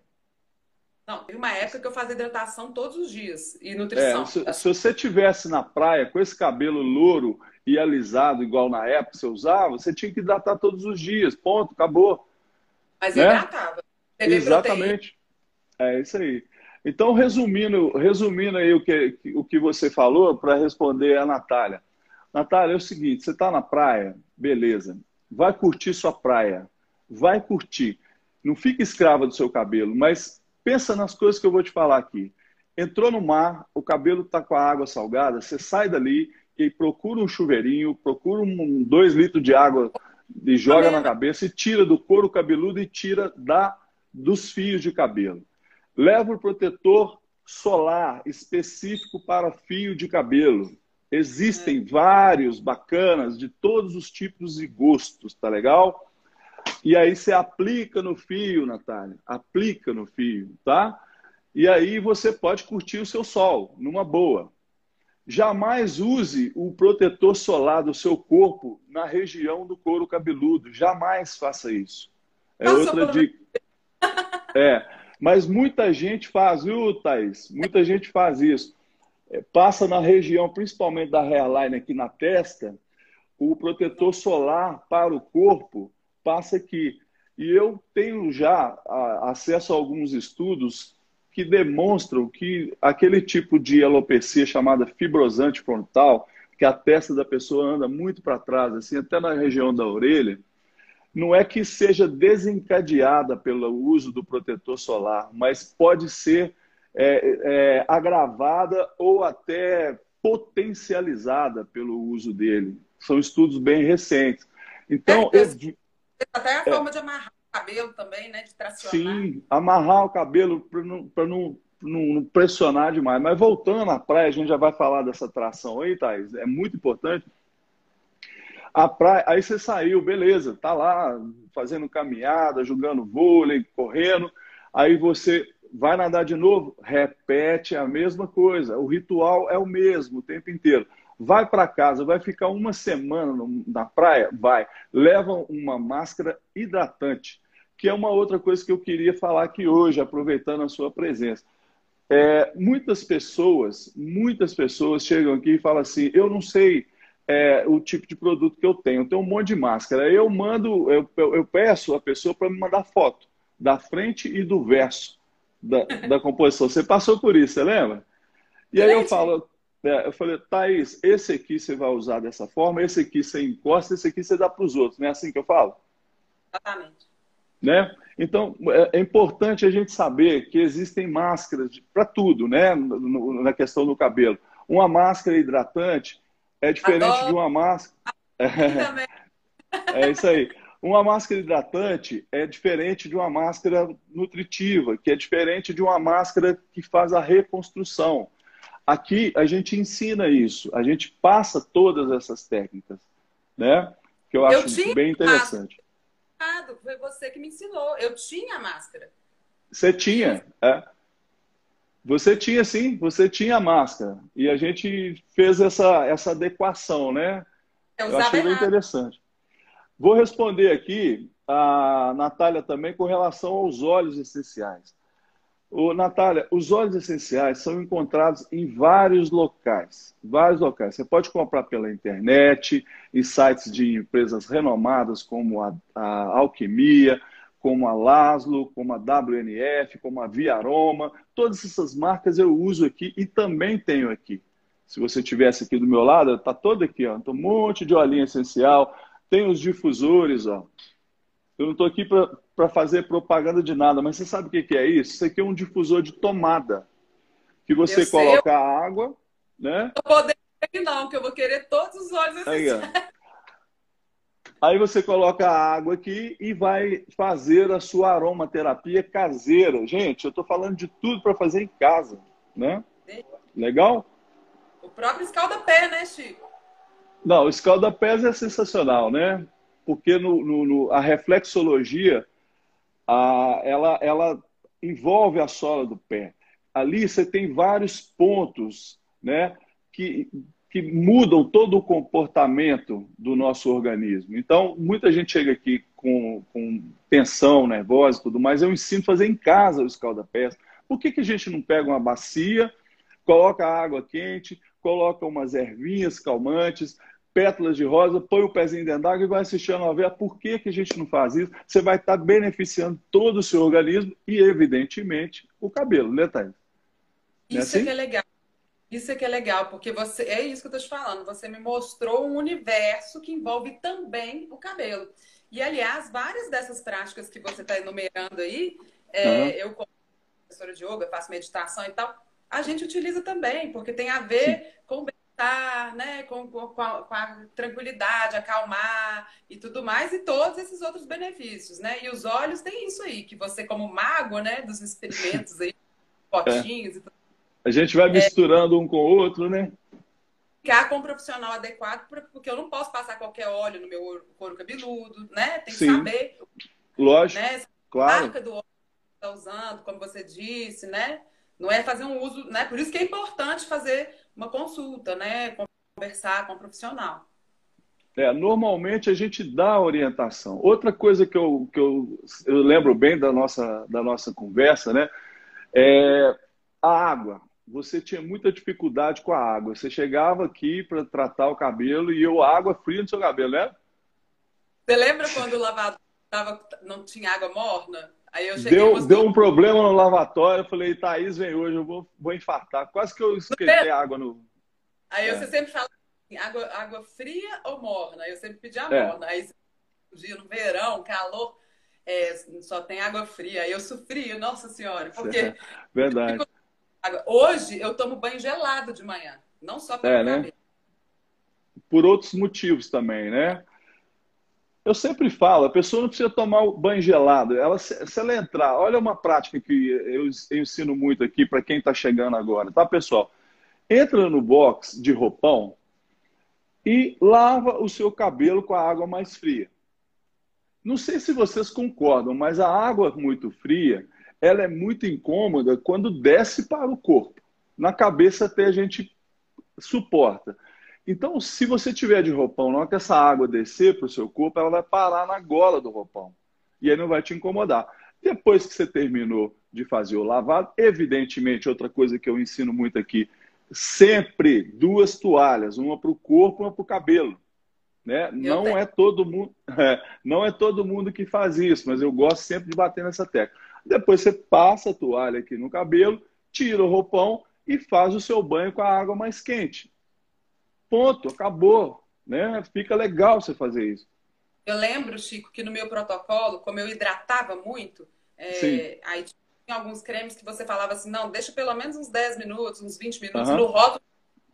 Speaker 2: Não, teve uma época que eu fazia hidratação todos os dias e nutrição.
Speaker 1: É, se, se, você tivesse na praia com esse cabelo louro e alisado, igual na época você usava, você tinha que hidratar todos os dias. Ponto, acabou.
Speaker 2: Mas né? hidratava.
Speaker 1: Exatamente. Proteína. É isso aí. Então, resumindo, resumindo aí o que, o que você falou, para responder a Natália. Natália, é o seguinte: você está na praia, beleza. Vai curtir sua praia. Vai curtir. Não fique escrava do seu cabelo, mas pensa nas coisas que eu vou te falar aqui. Entrou no mar, o cabelo está com a água salgada, você sai dali e procura um chuveirinho, procura um dois litros de água e joga na cabeça e tira do couro cabeludo e tira da dos fios de cabelo. Leva o protetor solar específico para fio de cabelo. Existem é. vários bacanas de todos os tipos e gostos, tá legal? E aí você aplica no fio, Natália. Aplica no fio, tá? E aí você pode curtir o seu sol, numa boa. Jamais use o protetor solar do seu corpo na região do couro cabeludo. Jamais faça isso. É outra dica. É. Mas muita gente faz, viu, Thaís? Muita gente faz isso. É, passa na região, principalmente da hairline aqui na testa, o protetor solar para o corpo passa aqui. E eu tenho já acesso a alguns estudos que demonstram que aquele tipo de alopecia chamada fibrosante frontal, que a testa da pessoa anda muito para trás, assim, até na região da orelha, não é que seja desencadeada pelo uso do protetor solar, mas pode ser é, é, agravada ou até potencializada pelo uso dele. São estudos bem recentes. Então,
Speaker 2: é, eu... até a forma de amarrar o cabelo também, né? De tracionar.
Speaker 1: Sim, amarrar o cabelo para não, não, não, pressionar demais. Mas voltando à praia, a gente já vai falar dessa tração aí, Thais. É muito importante a praia, aí você saiu, beleza, tá lá fazendo caminhada, jogando vôlei, correndo. Aí você vai nadar de novo, repete a mesma coisa. O ritual é o mesmo o tempo inteiro. Vai para casa, vai ficar uma semana na praia? Vai. Leva uma máscara hidratante, que é uma outra coisa que eu queria falar aqui hoje, aproveitando a sua presença. É, muitas pessoas, muitas pessoas chegam aqui e falam assim: eu não sei é, o tipo de produto que eu tenho, eu tenho um monte de máscara. Eu mando, eu, eu peço a pessoa para me mandar foto da frente e do verso da, da composição. Você passou por isso, você lembra? E aí eu falo, é, eu falei, Thaís, esse aqui você vai usar dessa forma, esse aqui você encosta, esse aqui você dá para os outros. Não é assim que eu falo?
Speaker 2: Exatamente.
Speaker 1: Né? Então, é, é importante a gente saber que existem máscaras para tudo, né? na questão do cabelo. Uma máscara hidratante é diferente Adoro. de uma máscara. É, é isso aí. Uma máscara hidratante é diferente de uma máscara nutritiva, que é diferente de uma máscara que faz a reconstrução. Aqui a gente ensina isso, a gente passa todas essas técnicas, né? Que eu acho eu bem interessante.
Speaker 2: Máscara. Foi você que me ensinou. Eu tinha máscara.
Speaker 1: Você tinha, é. Você tinha sim, você tinha máscara. E a gente fez essa, essa adequação, né? Eu, eu achei bem interessante. Vou responder aqui a Natália também com relação aos óleos essenciais. Ô, Natália, os óleos essenciais são encontrados em vários locais. Vários locais. Você pode comprar pela internet, em sites de empresas renomadas como a, a Alquimia, como a Laszlo, como a WNF, como a Via Aroma. Todas essas marcas eu uso aqui e também tenho aqui. Se você tivesse aqui do meu lado, está todo aqui, ó. Então, um monte de olhinho essencial. Tem os difusores, ó. Eu não estou aqui para fazer propaganda de nada, mas você sabe o que, que, é isso? Isso aqui é um difusor de tomada. Que você eu coloca sei, eu... água, né?
Speaker 2: Não vou poder não, que eu vou querer todos os óleos essenciais. Aí,
Speaker 1: Aí você coloca a água aqui e vai fazer a sua aromaterapia caseira. Gente, eu estou falando de tudo para fazer em casa, né? Legal?
Speaker 2: O próprio escalda-pé, né, Chico?
Speaker 1: Não, o escalda-pés é sensacional, né? Porque no, no, no, a reflexologia, a, ela, ela envolve a sola do pé. Ali você tem vários pontos, né? Que que mudam todo o comportamento do nosso organismo. Então, muita gente chega aqui com, com tensão, nervosa e tudo mais. Eu ensino a fazer em casa o escalda-pés. Por que, que a gente não pega uma bacia, coloca água quente, coloca umas ervinhas calmantes, pétalas de rosa, põe o pezinho dentro d'água e vai assistir a novela. Por que, que a gente não faz isso? Você vai estar beneficiando todo o seu organismo e, evidentemente, o cabelo, né, Thaís?
Speaker 2: É isso é, assim? é que é legal. Isso é que é legal, porque você é isso que eu estou te falando. Você me mostrou um universo que envolve também o cabelo. E, aliás, várias dessas práticas que você está enumerando aí, é, uhum. eu, como professora de yoga, faço meditação e tal, a gente utiliza também, porque tem a ver Sim. com o bem-estar, né? Com, com, a, com, a, tranquilidade, acalmar e tudo mais, e todos esses outros benefícios, né? E os olhos têm isso aí, que você, como mago, né, dos experimentos aí, potinhos é. e tudo
Speaker 1: a gente vai misturando é, um com o outro, né?
Speaker 2: Ficar com um profissional adequado, porque eu não posso passar qualquer óleo no meu couro cabeludo, né? Tem que Sim, saber.
Speaker 1: Lógico. Né? Claro. A
Speaker 2: marca do óleo que está usando, como você disse, né? Não é fazer um uso, né? Por isso que é importante fazer uma consulta, né? Conversar com um profissional.
Speaker 1: É, normalmente a gente dá orientação. Outra coisa que eu, que eu, eu lembro bem da nossa, da nossa conversa, né? É a água você tinha muita dificuldade com a água. Você chegava aqui para tratar o cabelo e eu água fria no seu cabelo, né?
Speaker 2: Você lembra quando o lavador tava, não tinha água morna?
Speaker 1: Aí eu cheguei deu, deu um problema no lavatório. Eu falei, Thaís, vem hoje, eu vou, vou infartar. Quase que eu esqueci a água no.
Speaker 2: Aí é. você sempre fala assim, água, água fria ou morna? Aí eu sempre pedi a é. morna. Aí um dia no verão, calor, é, só tem água fria. Aí eu sofri, nossa senhora, porque.
Speaker 1: Verdade.
Speaker 2: Hoje eu tomo banho gelado de manhã, não só pelo é, né?
Speaker 1: Por outros motivos também, né? Eu sempre falo, a pessoa não precisa tomar o banho gelado. Ela, se ela entrar, olha uma prática que eu, eu ensino muito aqui para quem está chegando agora, tá, pessoal? Entra no box de roupão e lava o seu cabelo com a água mais fria. Não sei se vocês concordam, mas a água muito fria ela é muito incômoda quando desce para o corpo. Na cabeça até a gente suporta. Então, se você tiver de roupão, na hora que essa água descer para o seu corpo, ela vai parar na gola do roupão. E aí não vai te incomodar. Depois que você terminou de fazer o lavado, evidentemente, outra coisa que eu ensino muito aqui, sempre duas toalhas, uma para o corpo, uma para o cabelo. Né? Não é todo mundo, é, não é todo mundo que faz isso, mas eu gosto sempre de bater nessa tecla. Depois você passa a toalha aqui no cabelo, tira o roupão e faz o seu banho com a água mais quente. Ponto, acabou. Né? Fica legal você fazer isso.
Speaker 2: Eu lembro, Chico, que no meu protocolo, como eu hidratava muito, é, aí tinha alguns cremes que você falava assim, não, deixa pelo menos uns 10 minutos, uns 20 minutos, uhum. no rótulo,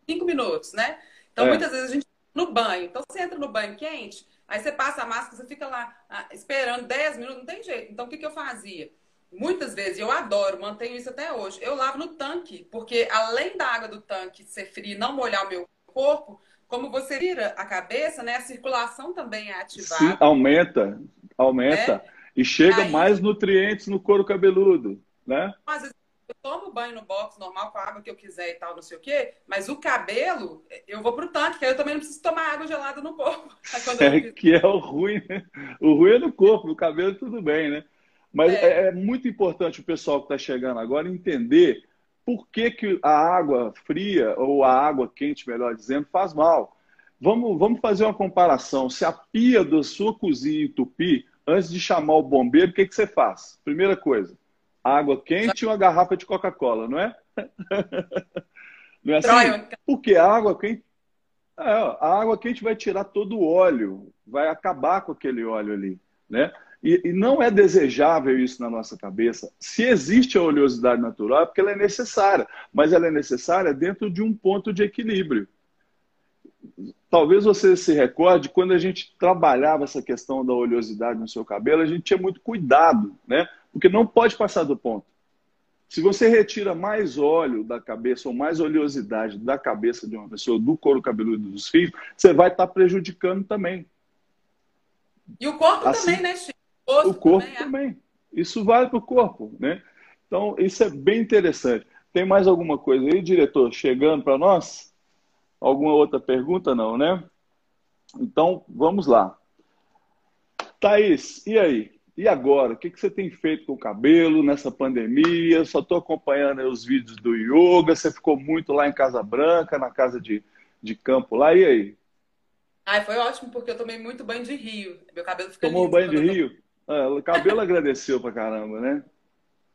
Speaker 2: 5 minutos, né? Então, é. muitas vezes a gente no banho. Então, você entra no banho quente, aí você passa a máscara, você fica lá ah, esperando 10 minutos, não tem jeito. Então, o que, que eu fazia? Muitas vezes, eu adoro, mantenho isso até hoje. Eu lavo no tanque, porque além da água do tanque ser fria e não molhar o meu corpo, como você vira a cabeça, né, a circulação também é ativada. Sim,
Speaker 1: aumenta, aumenta. É? E chega aí, mais nutrientes no couro cabeludo, né?
Speaker 2: Às vezes eu tomo banho no box normal com a água que eu quiser e tal, não sei o quê, mas o cabelo, eu vou pro tanque, que aí eu também não preciso tomar água gelada no corpo.
Speaker 1: É, que é o ruim, né? O ruim é no corpo, no cabelo tudo bem, né? Mas é, é, é muito importante o pessoal que está chegando agora entender por que, que a água fria, ou a água quente, melhor dizendo, faz mal. Vamos, vamos fazer uma comparação. Se a pia da sua cozinha entupir, antes de chamar o bombeiro, o que, que você faz? Primeira coisa, água quente e uma garrafa de Coca-Cola, não é? não é assim? Porque a água quente. É, a água quente vai tirar todo o óleo, vai acabar com aquele óleo ali, né? E, e, não é desejável isso na nossa cabeça. Se existe a oleosidade natural, é porque ela é necessária, mas ela é necessária dentro de um ponto de equilíbrio. Talvez você se recorde, quando a gente trabalhava essa questão da oleosidade no seu cabelo, a gente tinha muito cuidado, né? Porque não pode passar do ponto. Se você retira mais óleo da cabeça ou mais oleosidade da cabeça de uma pessoa, do couro cabeludo dos fios, você vai estar prejudicando também.
Speaker 2: E o corpo assim, também, né, Chico?
Speaker 1: O, corpo também, é. também. Isso vale para o corpo, né? Então, isso é bem interessante. Tem mais alguma coisa aí, diretor, chegando para nós? Alguma outra pergunta? Não, né? Então, vamos lá. Thaís, e aí? E agora? O que, que você tem feito com o cabelo nessa pandemia? Só estou acompanhando os vídeos do yoga. Você ficou muito lá em Casa Branca, na casa de, de campo lá. E aí?
Speaker 2: Ai, foi ótimo, porque eu tomei muito banho de rio. Meu cabelo fica
Speaker 1: Tomou banho de rio? Ah, o cabelo agradeceu pra caramba, né?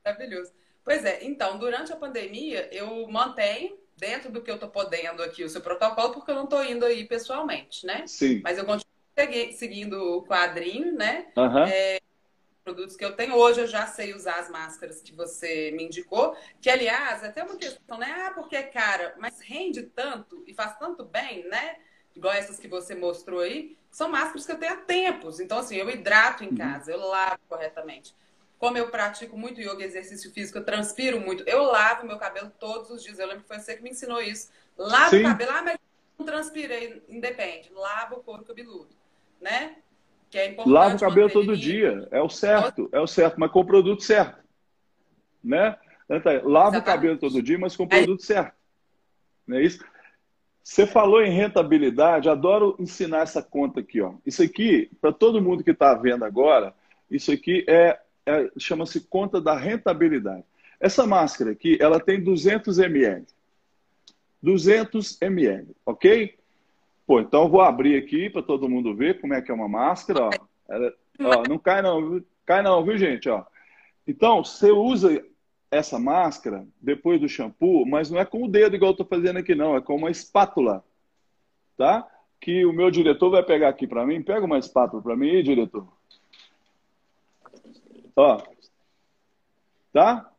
Speaker 2: Maravilhoso. Pois é, então, durante a pandemia, eu mantenho dentro do que eu tô podendo aqui o seu protocolo, porque eu não tô indo aí pessoalmente, né?
Speaker 1: Sim.
Speaker 2: Mas eu continuo seguindo o quadrinho, né?
Speaker 1: Uhum. É,
Speaker 2: produtos que eu tenho. Hoje eu já sei usar as máscaras que você me indicou, que aliás, é até uma questão, né? Ah, porque é cara, mas rende tanto e faz tanto bem, né? Igual essas que você mostrou aí, são máscaras que eu tenho há tempos. Então, assim, eu hidrato em uhum. casa, eu lavo corretamente. Como eu pratico muito yoga e exercício físico, eu transpiro muito, eu lavo meu cabelo todos os dias. Eu lembro que foi você que me ensinou isso. Lavo Sim. o cabelo, ah, mas não transpirei, independe. Lavo o couro cabeludo, né?
Speaker 1: Que é importante. Lava o cabelo todo dia, é o certo, é o certo, mas com o produto certo. Né? Lava Exatamente. o cabelo todo dia, mas com o produto certo. Não é isso? Você falou em rentabilidade, adoro ensinar essa conta aqui. Ó. Isso aqui, para todo mundo que está vendo agora, isso aqui é, é chama-se conta da rentabilidade. Essa máscara aqui, ela tem 200 ml. 200 ml, ok? Pô, então vou abrir aqui para todo mundo ver como é que é uma máscara. Ó. Ela, ó, não cai não, cai não, viu gente? Ó. Então, você usa essa máscara depois do shampoo, mas não é com o dedo igual eu estou fazendo aqui não, é com uma espátula, tá? Que o meu diretor vai pegar aqui para mim. Pega uma espátula para mim, diretor. Ó, tá?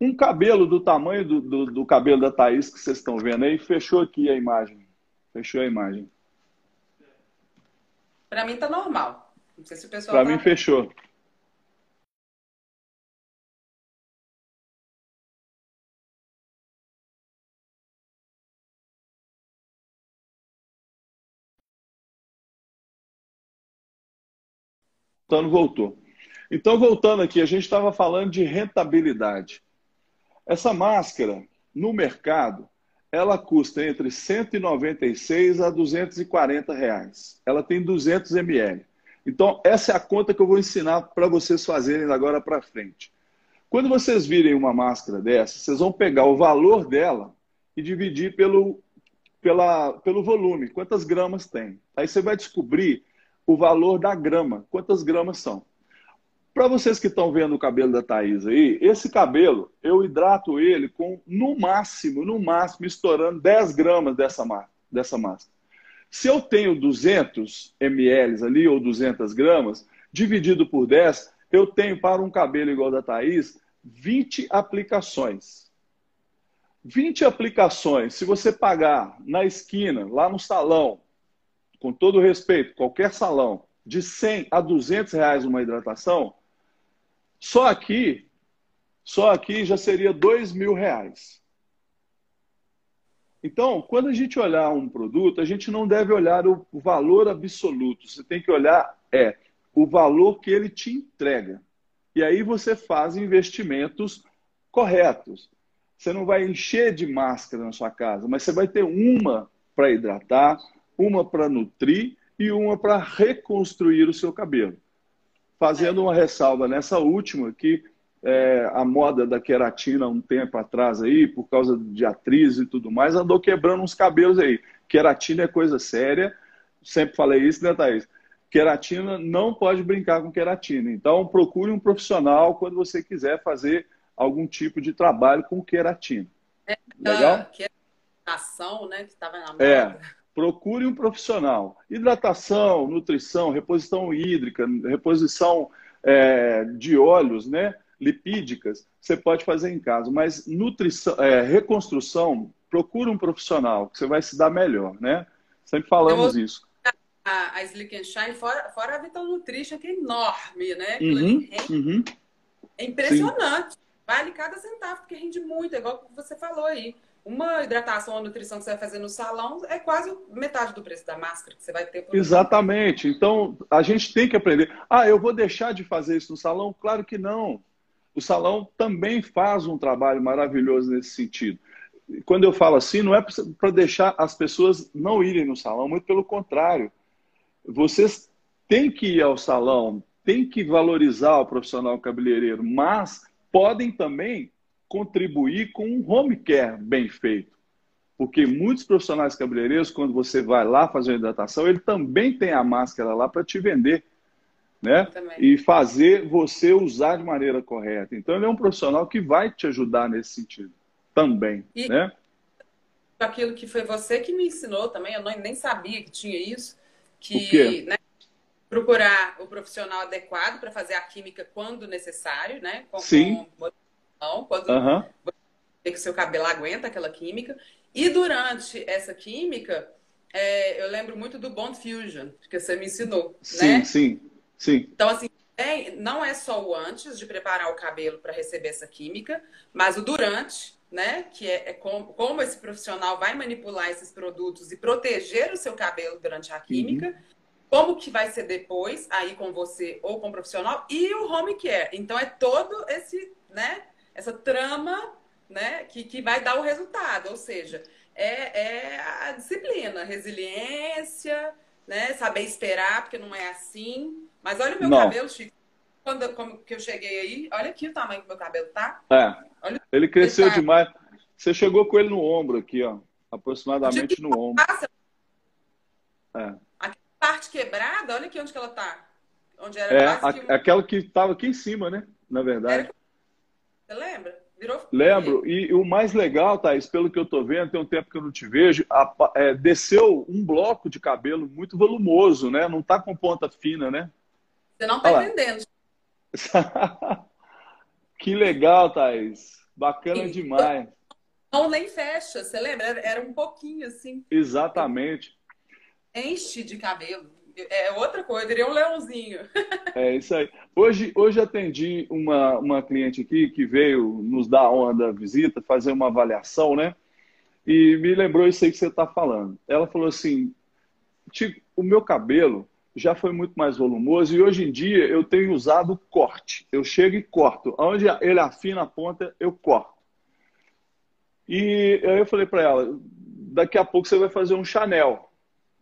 Speaker 1: Um cabelo do tamanho do, do, do cabelo da Thaís que vocês estão vendo aí, fechou aqui a imagem. Fechou a imagem.
Speaker 2: Para mim tá normal. Não sei se o pessoal.
Speaker 1: Para
Speaker 2: tá...
Speaker 1: mim fechou. Então voltou. Então, voltando aqui, a gente estava falando de rentabilidade. Essa máscara, no mercado, ela custa entre 196 a 240 reais. Ela tem 200 ml. Então, essa é a conta que eu vou ensinar para vocês fazerem agora para frente. Quando vocês virem uma máscara dessa, vocês vão pegar o valor dela e dividir pelo, pela, pelo volume, quantas gramas tem. Aí você vai descobrir o valor da grama, quantas gramas são. Para vocês que estão vendo o cabelo da Thaís aí, esse cabelo, eu hidrato ele com, no máximo, no máximo, estourando 10 gramas dessa, dessa máscara. Se eu tenho 200 ml ali, ou 200 gramas, dividido por 10, eu tenho para um cabelo igual da Thaís, 20 aplicações. 20 aplicações, se você pagar na esquina, lá no salão, com todo respeito, qualquer salão, de 100 a 200 reais uma hidratação, só aqui, só aqui já seria 2 mil reais. Então, quando a gente olhar um produto, a gente não deve olhar o valor absoluto. Você tem que olhar é o valor que ele te entrega. E aí você faz investimentos corretos. Você não vai encher de máscara na sua casa, mas você vai ter uma para hidratar, uma para nutrir e uma para reconstruir o seu cabelo. Fazendo uma ressalva nessa última, que é, a moda da queratina um tempo atrás aí, por causa de atriz e tudo mais, andou quebrando uns cabelos aí. Queratina é coisa séria, sempre falei isso, né, Thaís? Queratina não pode brincar com queratina. Então, procure um profissional quando você quiser fazer algum tipo de trabalho com queratina. É, Legal?
Speaker 2: Queração, né, que estava na
Speaker 1: moda. É procure um profissional. Hidratação, nutrição, reposição hídrica, reposição é, de óleos, né? lipídicas, você pode fazer em casa. Mas nutrição, é, reconstrução, procure um profissional, que você vai se dar melhor, né? Sempre falamos
Speaker 2: Eu...
Speaker 1: isso.
Speaker 2: A, a Slick and Shine, fora, fora a Vital Nutrition, que é enorme, né?
Speaker 1: Uhum, uhum.
Speaker 2: É impressionante. Sim. Vale cada centavo, porque rende muito, é igual você falou aí. Uma hidratação ou nutrição que você vai fazer no salão é quase metade do preço da máscara que você vai ter.
Speaker 1: Exatamente. Então, a gente tem que aprender. Ah, eu vou deixar de fazer isso no salão? Claro que não. O salão também faz um trabalho maravilhoso nesse sentido. Quando eu falo assim, não é para deixar as pessoas não irem no salão, muito pelo contrário. Vocês têm que ir ao salão, têm que valorizar o profissional cabeleireiro, mas podem também contribuir com um home care bem feito. Porque muitos profissionais cabeleireiros, quando você vai lá fazer uma hidratação, ele também tem a máscara lá para te vender. Né? E fazer você usar de maneira correta. Então, ele é um profissional que vai te ajudar nesse sentido também. E né?
Speaker 2: aquilo que foi você que me ensinou também, eu nem sabia que tinha isso, que né, procurar o profissional adequado para fazer a química quando necessário, né?
Speaker 1: Com, Sim. Com
Speaker 2: quando uhum. que seu cabelo aguenta aquela química. E durante essa química, é, eu lembro muito do Bond Fusion, que você me ensinou.
Speaker 1: Sim,
Speaker 2: né?
Speaker 1: sim, sim.
Speaker 2: Então, assim, é, não é só o antes de preparar o cabelo para receber essa química, mas o durante, né? Que é, é como, como, esse profissional vai manipular esses produtos e proteger o seu cabelo durante a química. Uhum. Como que vai ser depois, aí com você ou com o profissional, e o home care. Então, é todo esse, né? Essa trama né, que, que vai dar o resultado. Ou seja, é, é a disciplina, resiliência, né, saber esperar, porque não é assim. Mas olha o meu não. cabelo, Chico. Quando como que eu cheguei aí, olha aqui o tamanho que meu cabelo tá.
Speaker 1: É. Olha ele cresceu tá. demais. Você chegou com ele no ombro aqui, ó. Aproximadamente no ombro. Passa.
Speaker 2: É. A parte quebrada, olha aqui onde que ela tá.
Speaker 1: Onde era é, a, que... aquela que estava aqui em cima, né? Na verdade. Era
Speaker 2: você lembra? Virou...
Speaker 1: Lembro. E, o mais legal, Thaís, pelo que eu tô vendo, tem um tempo que eu não te vejo, a, é, desceu um bloco de cabelo muito volumoso, né? Não tá com ponta fina, né?
Speaker 2: Você não tá entendendo.
Speaker 1: que legal, Thaís. Bacana e, demais.
Speaker 2: Não nem fecha, você lembra? Era um pouquinho assim.
Speaker 1: Exatamente.
Speaker 2: Enche de cabelo é outra coisa, diria um leãozinho.
Speaker 1: É isso aí. Hoje, hoje atendi uma, uma cliente aqui que veio nos dar a honra da visita, fazer uma avaliação, né? E me lembrou isso aí que você está falando. Ela falou assim: o meu cabelo já foi muito mais volumoso e hoje em dia eu tenho usado corte. Eu chego e corto. Onde ele afina a ponta, eu corto. E aí eu falei para ela, daqui a pouco você vai fazer um Chanel.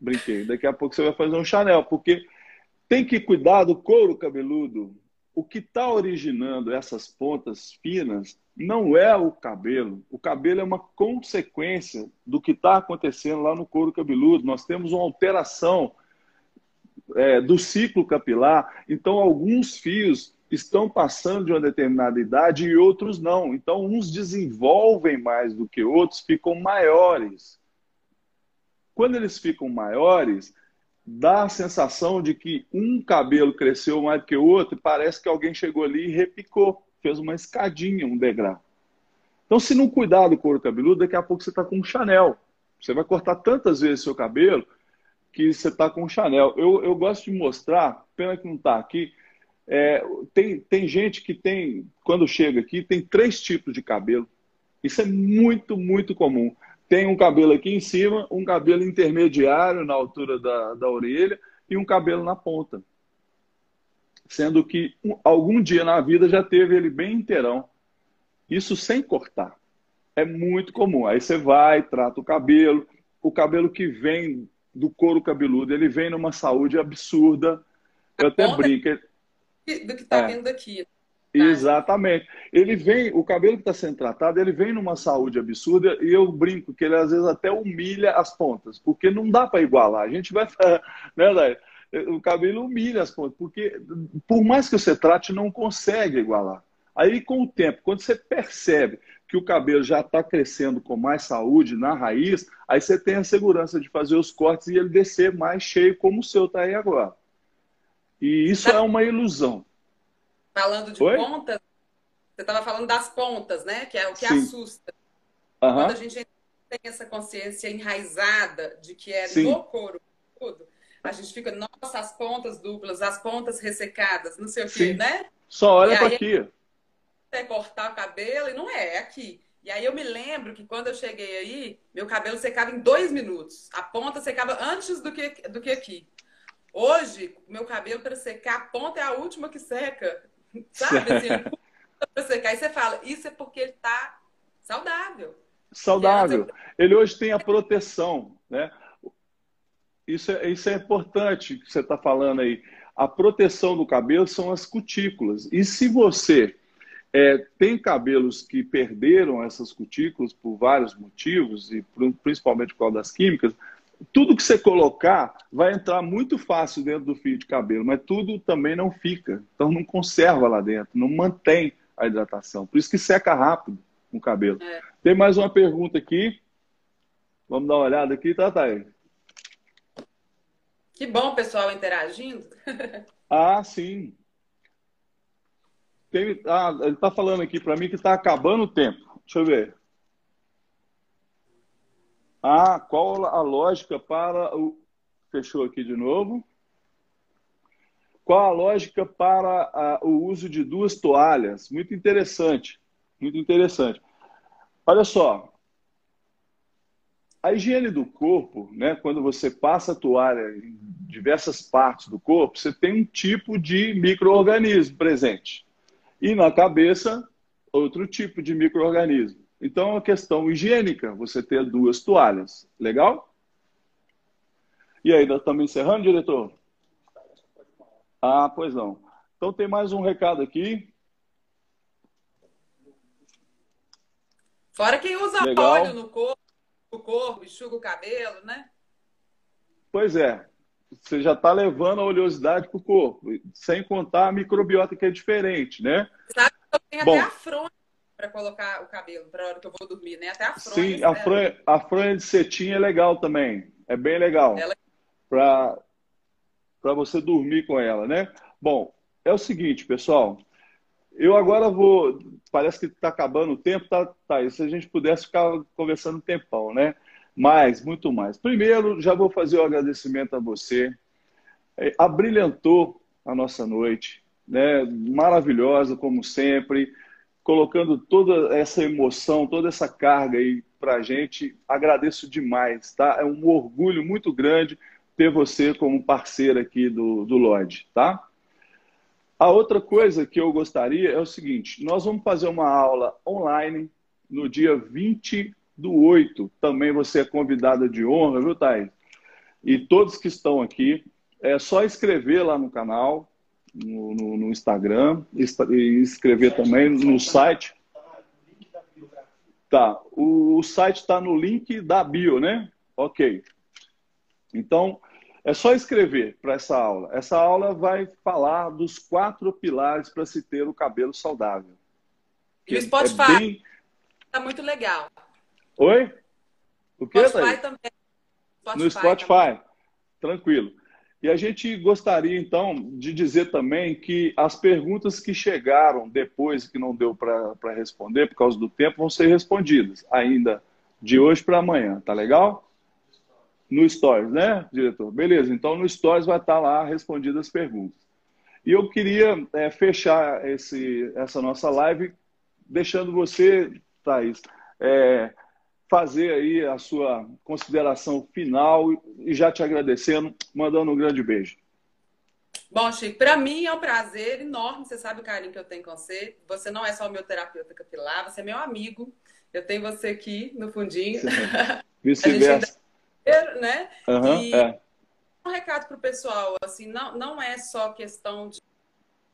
Speaker 1: Brinquei, daqui a pouco você vai fazer um Chanel, porque tem que cuidar do couro cabeludo. O que está originando essas pontas finas não é o cabelo. O cabelo é uma consequência do que está acontecendo lá no couro cabeludo. Nós temos uma alteração é, do ciclo capilar. Então, alguns fios estão passando de uma determinada idade e outros não. Então, uns desenvolvem mais do que outros, ficam maiores. Quando eles ficam maiores, dá a sensação de que um cabelo cresceu mais do que o outro e parece que alguém chegou ali e repicou, fez uma escadinha, um degrau. Então, se não cuidar do couro cabeludo, daqui a pouco você está com um Chanel. Você vai cortar tantas vezes seu cabelo que você está com um Chanel. Eu, eu gosto de mostrar, pena que não está aqui, é, tem, tem gente que tem, quando chega aqui, tem três tipos de cabelo. Isso é muito, muito comum tem um cabelo aqui em cima, um cabelo intermediário na altura da, da orelha e um cabelo na ponta. Sendo que um, algum dia na vida já teve ele bem inteirão. Isso sem cortar. É muito comum. Aí você vai, trata o cabelo. O cabelo que vem do couro cabeludo, ele vem numa saúde absurda. Eu até brinco.
Speaker 2: Do que está é. vindo aqui.
Speaker 1: Exatamente. Ele vem, o cabelo que está sendo tratado, ele vem numa saúde absurda e eu brinco que ele às vezes até humilha as pontas, porque não dá para igualar. A gente vai, né, Daí? O cabelo humilha as pontas, porque por mais que você trate, não consegue igualar. Aí, com o tempo, quando você percebe que o cabelo já está crescendo com mais saúde na raiz, aí você tem a segurança de fazer os cortes e ele descer mais cheio, como o seu está aí agora. E isso é uma ilusão.
Speaker 2: Falando de Oi? pontas, você estava falando das pontas, né? Que é o que Sim. assusta. Uhum. Quando a gente tem essa consciência enraizada de que é Sim. no couro tudo, a gente fica, nossa, as pontas duplas, as pontas ressecadas, não sei o quê, né?
Speaker 1: Só olha para aqui.
Speaker 2: É cortar o cabelo e não é, é aqui. E aí eu me lembro que quando eu cheguei aí, meu cabelo secava em dois minutos. A ponta secava antes do que, do que aqui. Hoje, meu cabelo para secar, a ponta é a última que seca. Sabe? Assim, Aí você fala, isso é porque ele está saudável.
Speaker 1: Saudável. Ele hoje tem a proteção, né? Isso é, isso é importante que você está falando aí. A proteção do cabelo são as cutículas. E se você é, tem cabelos que perderam essas cutículas por vários motivos, e principalmente por causa das químicas, tudo que você colocar vai entrar muito fácil dentro do fio de cabelo, mas tudo também não fica. Então não conserva lá dentro, não mantém a hidratação. Por isso que seca rápido o cabelo. É. Tem mais uma pergunta aqui. Vamos dar uma olhada aqui, tá, Thay?
Speaker 2: Que bom, pessoal, interagindo.
Speaker 1: ah, sim. Tem, ah, ele está falando aqui para mim que está acabando o tempo. Deixa eu ver. Ah, qual a lógica para o. Fechou aqui de novo. Qual a lógica para a, o uso de duas toalhas? Muito interessante. Muito interessante. Olha só. A higiene do corpo, né, quando você passa a toalha em diversas partes do corpo, você tem um tipo de microorganismo presente. E na cabeça, outro tipo de microorganismo. Então, é uma questão higiênica você ter duas toalhas. Legal? E aí, estamos encerrando, diretor? Ah, pois não. Então, tem mais um recado aqui.
Speaker 2: Fora quem usa Legal. óleo no corpo, no corpo, enxuga o cabelo, né?
Speaker 1: Pois é. Você já está levando a oleosidade para o corpo, sem contar a microbiota que é diferente, né?
Speaker 2: Sabe que eu tenho Bom, até a fronha para colocar o cabelo para a hora que eu vou dormir, né? Até a fronha.
Speaker 1: Sim, a fronha, a fronha de cetim é legal também. É bem legal. Ela... Para você dormir com ela, né? Bom, é o seguinte, pessoal. Eu agora vou. Parece que está acabando o tempo, tá, tá? Se a gente pudesse ficar conversando um tempão, né? Mais, muito mais. Primeiro, já vou fazer o um agradecimento a você. É, abrilhantou a nossa noite, né? Maravilhosa, como sempre colocando toda essa emoção, toda essa carga aí para a gente. Agradeço demais, tá? É um orgulho muito grande ter você como parceira aqui do, do Lodge, tá? A outra coisa que eu gostaria é o seguinte: nós vamos fazer uma aula online no dia 20 do 8. Também você é convidada de honra, viu, Thaís? E todos que estão aqui, é só escrever lá no canal, no, no, no Instagram, e escrever também no site. Tá, o, o site está no link da bio, né? Ok. Então, é só escrever para essa aula. Essa aula vai falar dos quatro pilares para se ter o cabelo saudável.
Speaker 2: E o Spotify é bem... tá muito legal.
Speaker 1: Oi? O que,
Speaker 2: Spotify também.
Speaker 1: Spotify no Spotify. Também. Tranquilo. E a gente gostaria, então, de dizer também que as perguntas que chegaram depois que não deu para responder por causa do tempo vão ser respondidas ainda de hoje para amanhã, tá legal? No Stories, né, diretor? Beleza, então no Stories vai estar lá respondidas as perguntas. E eu queria é, fechar esse, essa nossa live deixando você, Thaís, é, fazer aí a sua consideração final e já te agradecendo, mandando um grande beijo.
Speaker 2: Bom, Chico, para mim é um prazer enorme. Você sabe o carinho que eu tenho com você. Você não é só o meu terapeuta capilar, você é meu amigo. Eu tenho você aqui no fundinho.
Speaker 1: Vice-versa.
Speaker 2: né?
Speaker 1: Uhum, e é.
Speaker 2: um recado para o pessoal, assim, não, não é só questão de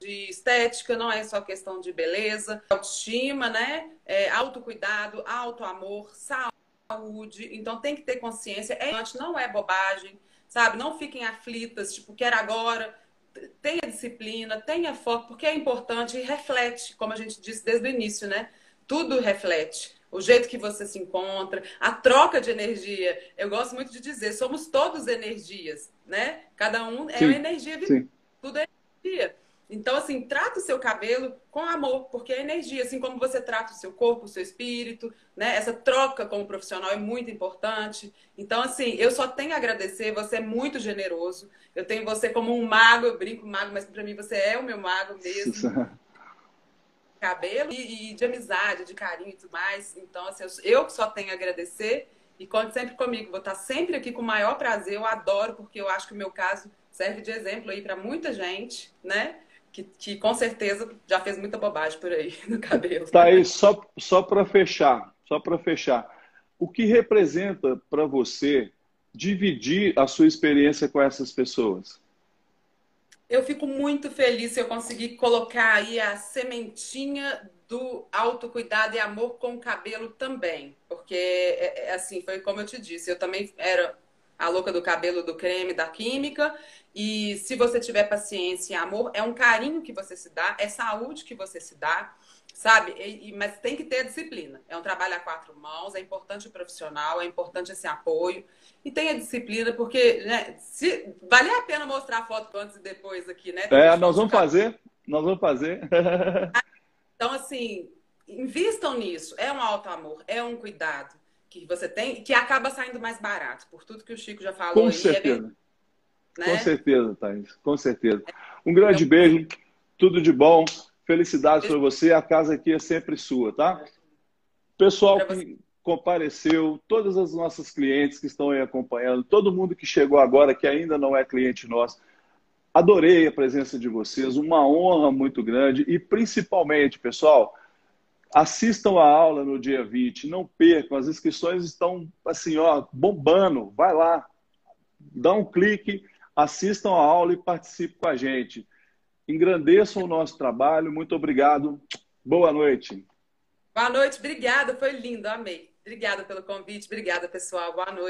Speaker 2: de estética, não é só questão de beleza, autoestima, né? É, autocuidado, autoamor, saúde. Então tem que ter consciência. É não é bobagem, sabe? Não fiquem aflitas, tipo, quero agora. Tenha disciplina, tenha foco, porque é importante e reflete, como a gente disse desde o início, né? Tudo reflete. O jeito que você se encontra, a troca de energia. Eu gosto muito de dizer, somos todos energias, né? Cada um é sim, uma energia, sim. tudo é energia. Então, assim, trata o seu cabelo com amor, porque é energia, assim como você trata o seu corpo, o seu espírito, né? Essa troca com o profissional é muito importante. Então, assim, eu só tenho a agradecer, você é muito generoso. Eu tenho você como um mago, eu brinco mago, mas para mim você é o meu mago mesmo. cabelo e, e, de amizade, de carinho e tudo mais. Então, assim, eu só tenho a agradecer e conte sempre comigo. Vou estar sempre aqui com o maior prazer. Eu adoro, porque eu acho que o meu caso serve de exemplo aí para muita gente, né? Que, que com certeza já fez muita bobagem por aí no cabelo.
Speaker 1: Tá aí, só, só para fechar, só para fechar. O que representa para você dividir a sua experiência com essas pessoas?
Speaker 2: Eu fico muito feliz se eu conseguir colocar aí a sementinha do autocuidado e amor com o cabelo também. Porque, é, é, assim, foi como eu te disse, eu também era a louca do cabelo, do creme, da química. E se você tiver paciência e amor, é um carinho que você se dá, é saúde que você se dá, sabe? E, mas tem que ter disciplina. É um trabalho a quatro mãos, é importante o profissional, é importante esse apoio. E tenha disciplina, porque né, se, vale a pena mostrar a foto antes e depois aqui, né?
Speaker 1: é, nós vamos fazer, nós vamos fazer.
Speaker 2: então, assim, invistam nisso. É um alto amor, é um cuidado que você tem, que acaba saindo mais barato, por tudo que o Chico já falou.
Speaker 1: Com aí, é certeza. É, né? Com certeza, Thaís, com certeza. Um grande beijo, tudo de bom, felicidades para você, a casa aqui é sempre sua, tá? Pessoal que compareceu, todas as nossas clientes que estão aí acompanhando, todo mundo que chegou agora, que ainda não é cliente nosso, adorei a presença de vocês, uma honra muito grande e principalmente, pessoal, Assistam a aula no dia 20, não percam, as inscrições estão assim, ó, bombando. Vai lá, dá um clique, assistam a aula e participem com a gente. Engrandeçam o nosso trabalho. Muito obrigado. Boa noite.
Speaker 2: Boa noite, obrigada, foi lindo, amei. Obrigada pelo convite, obrigada, pessoal. Boa noite.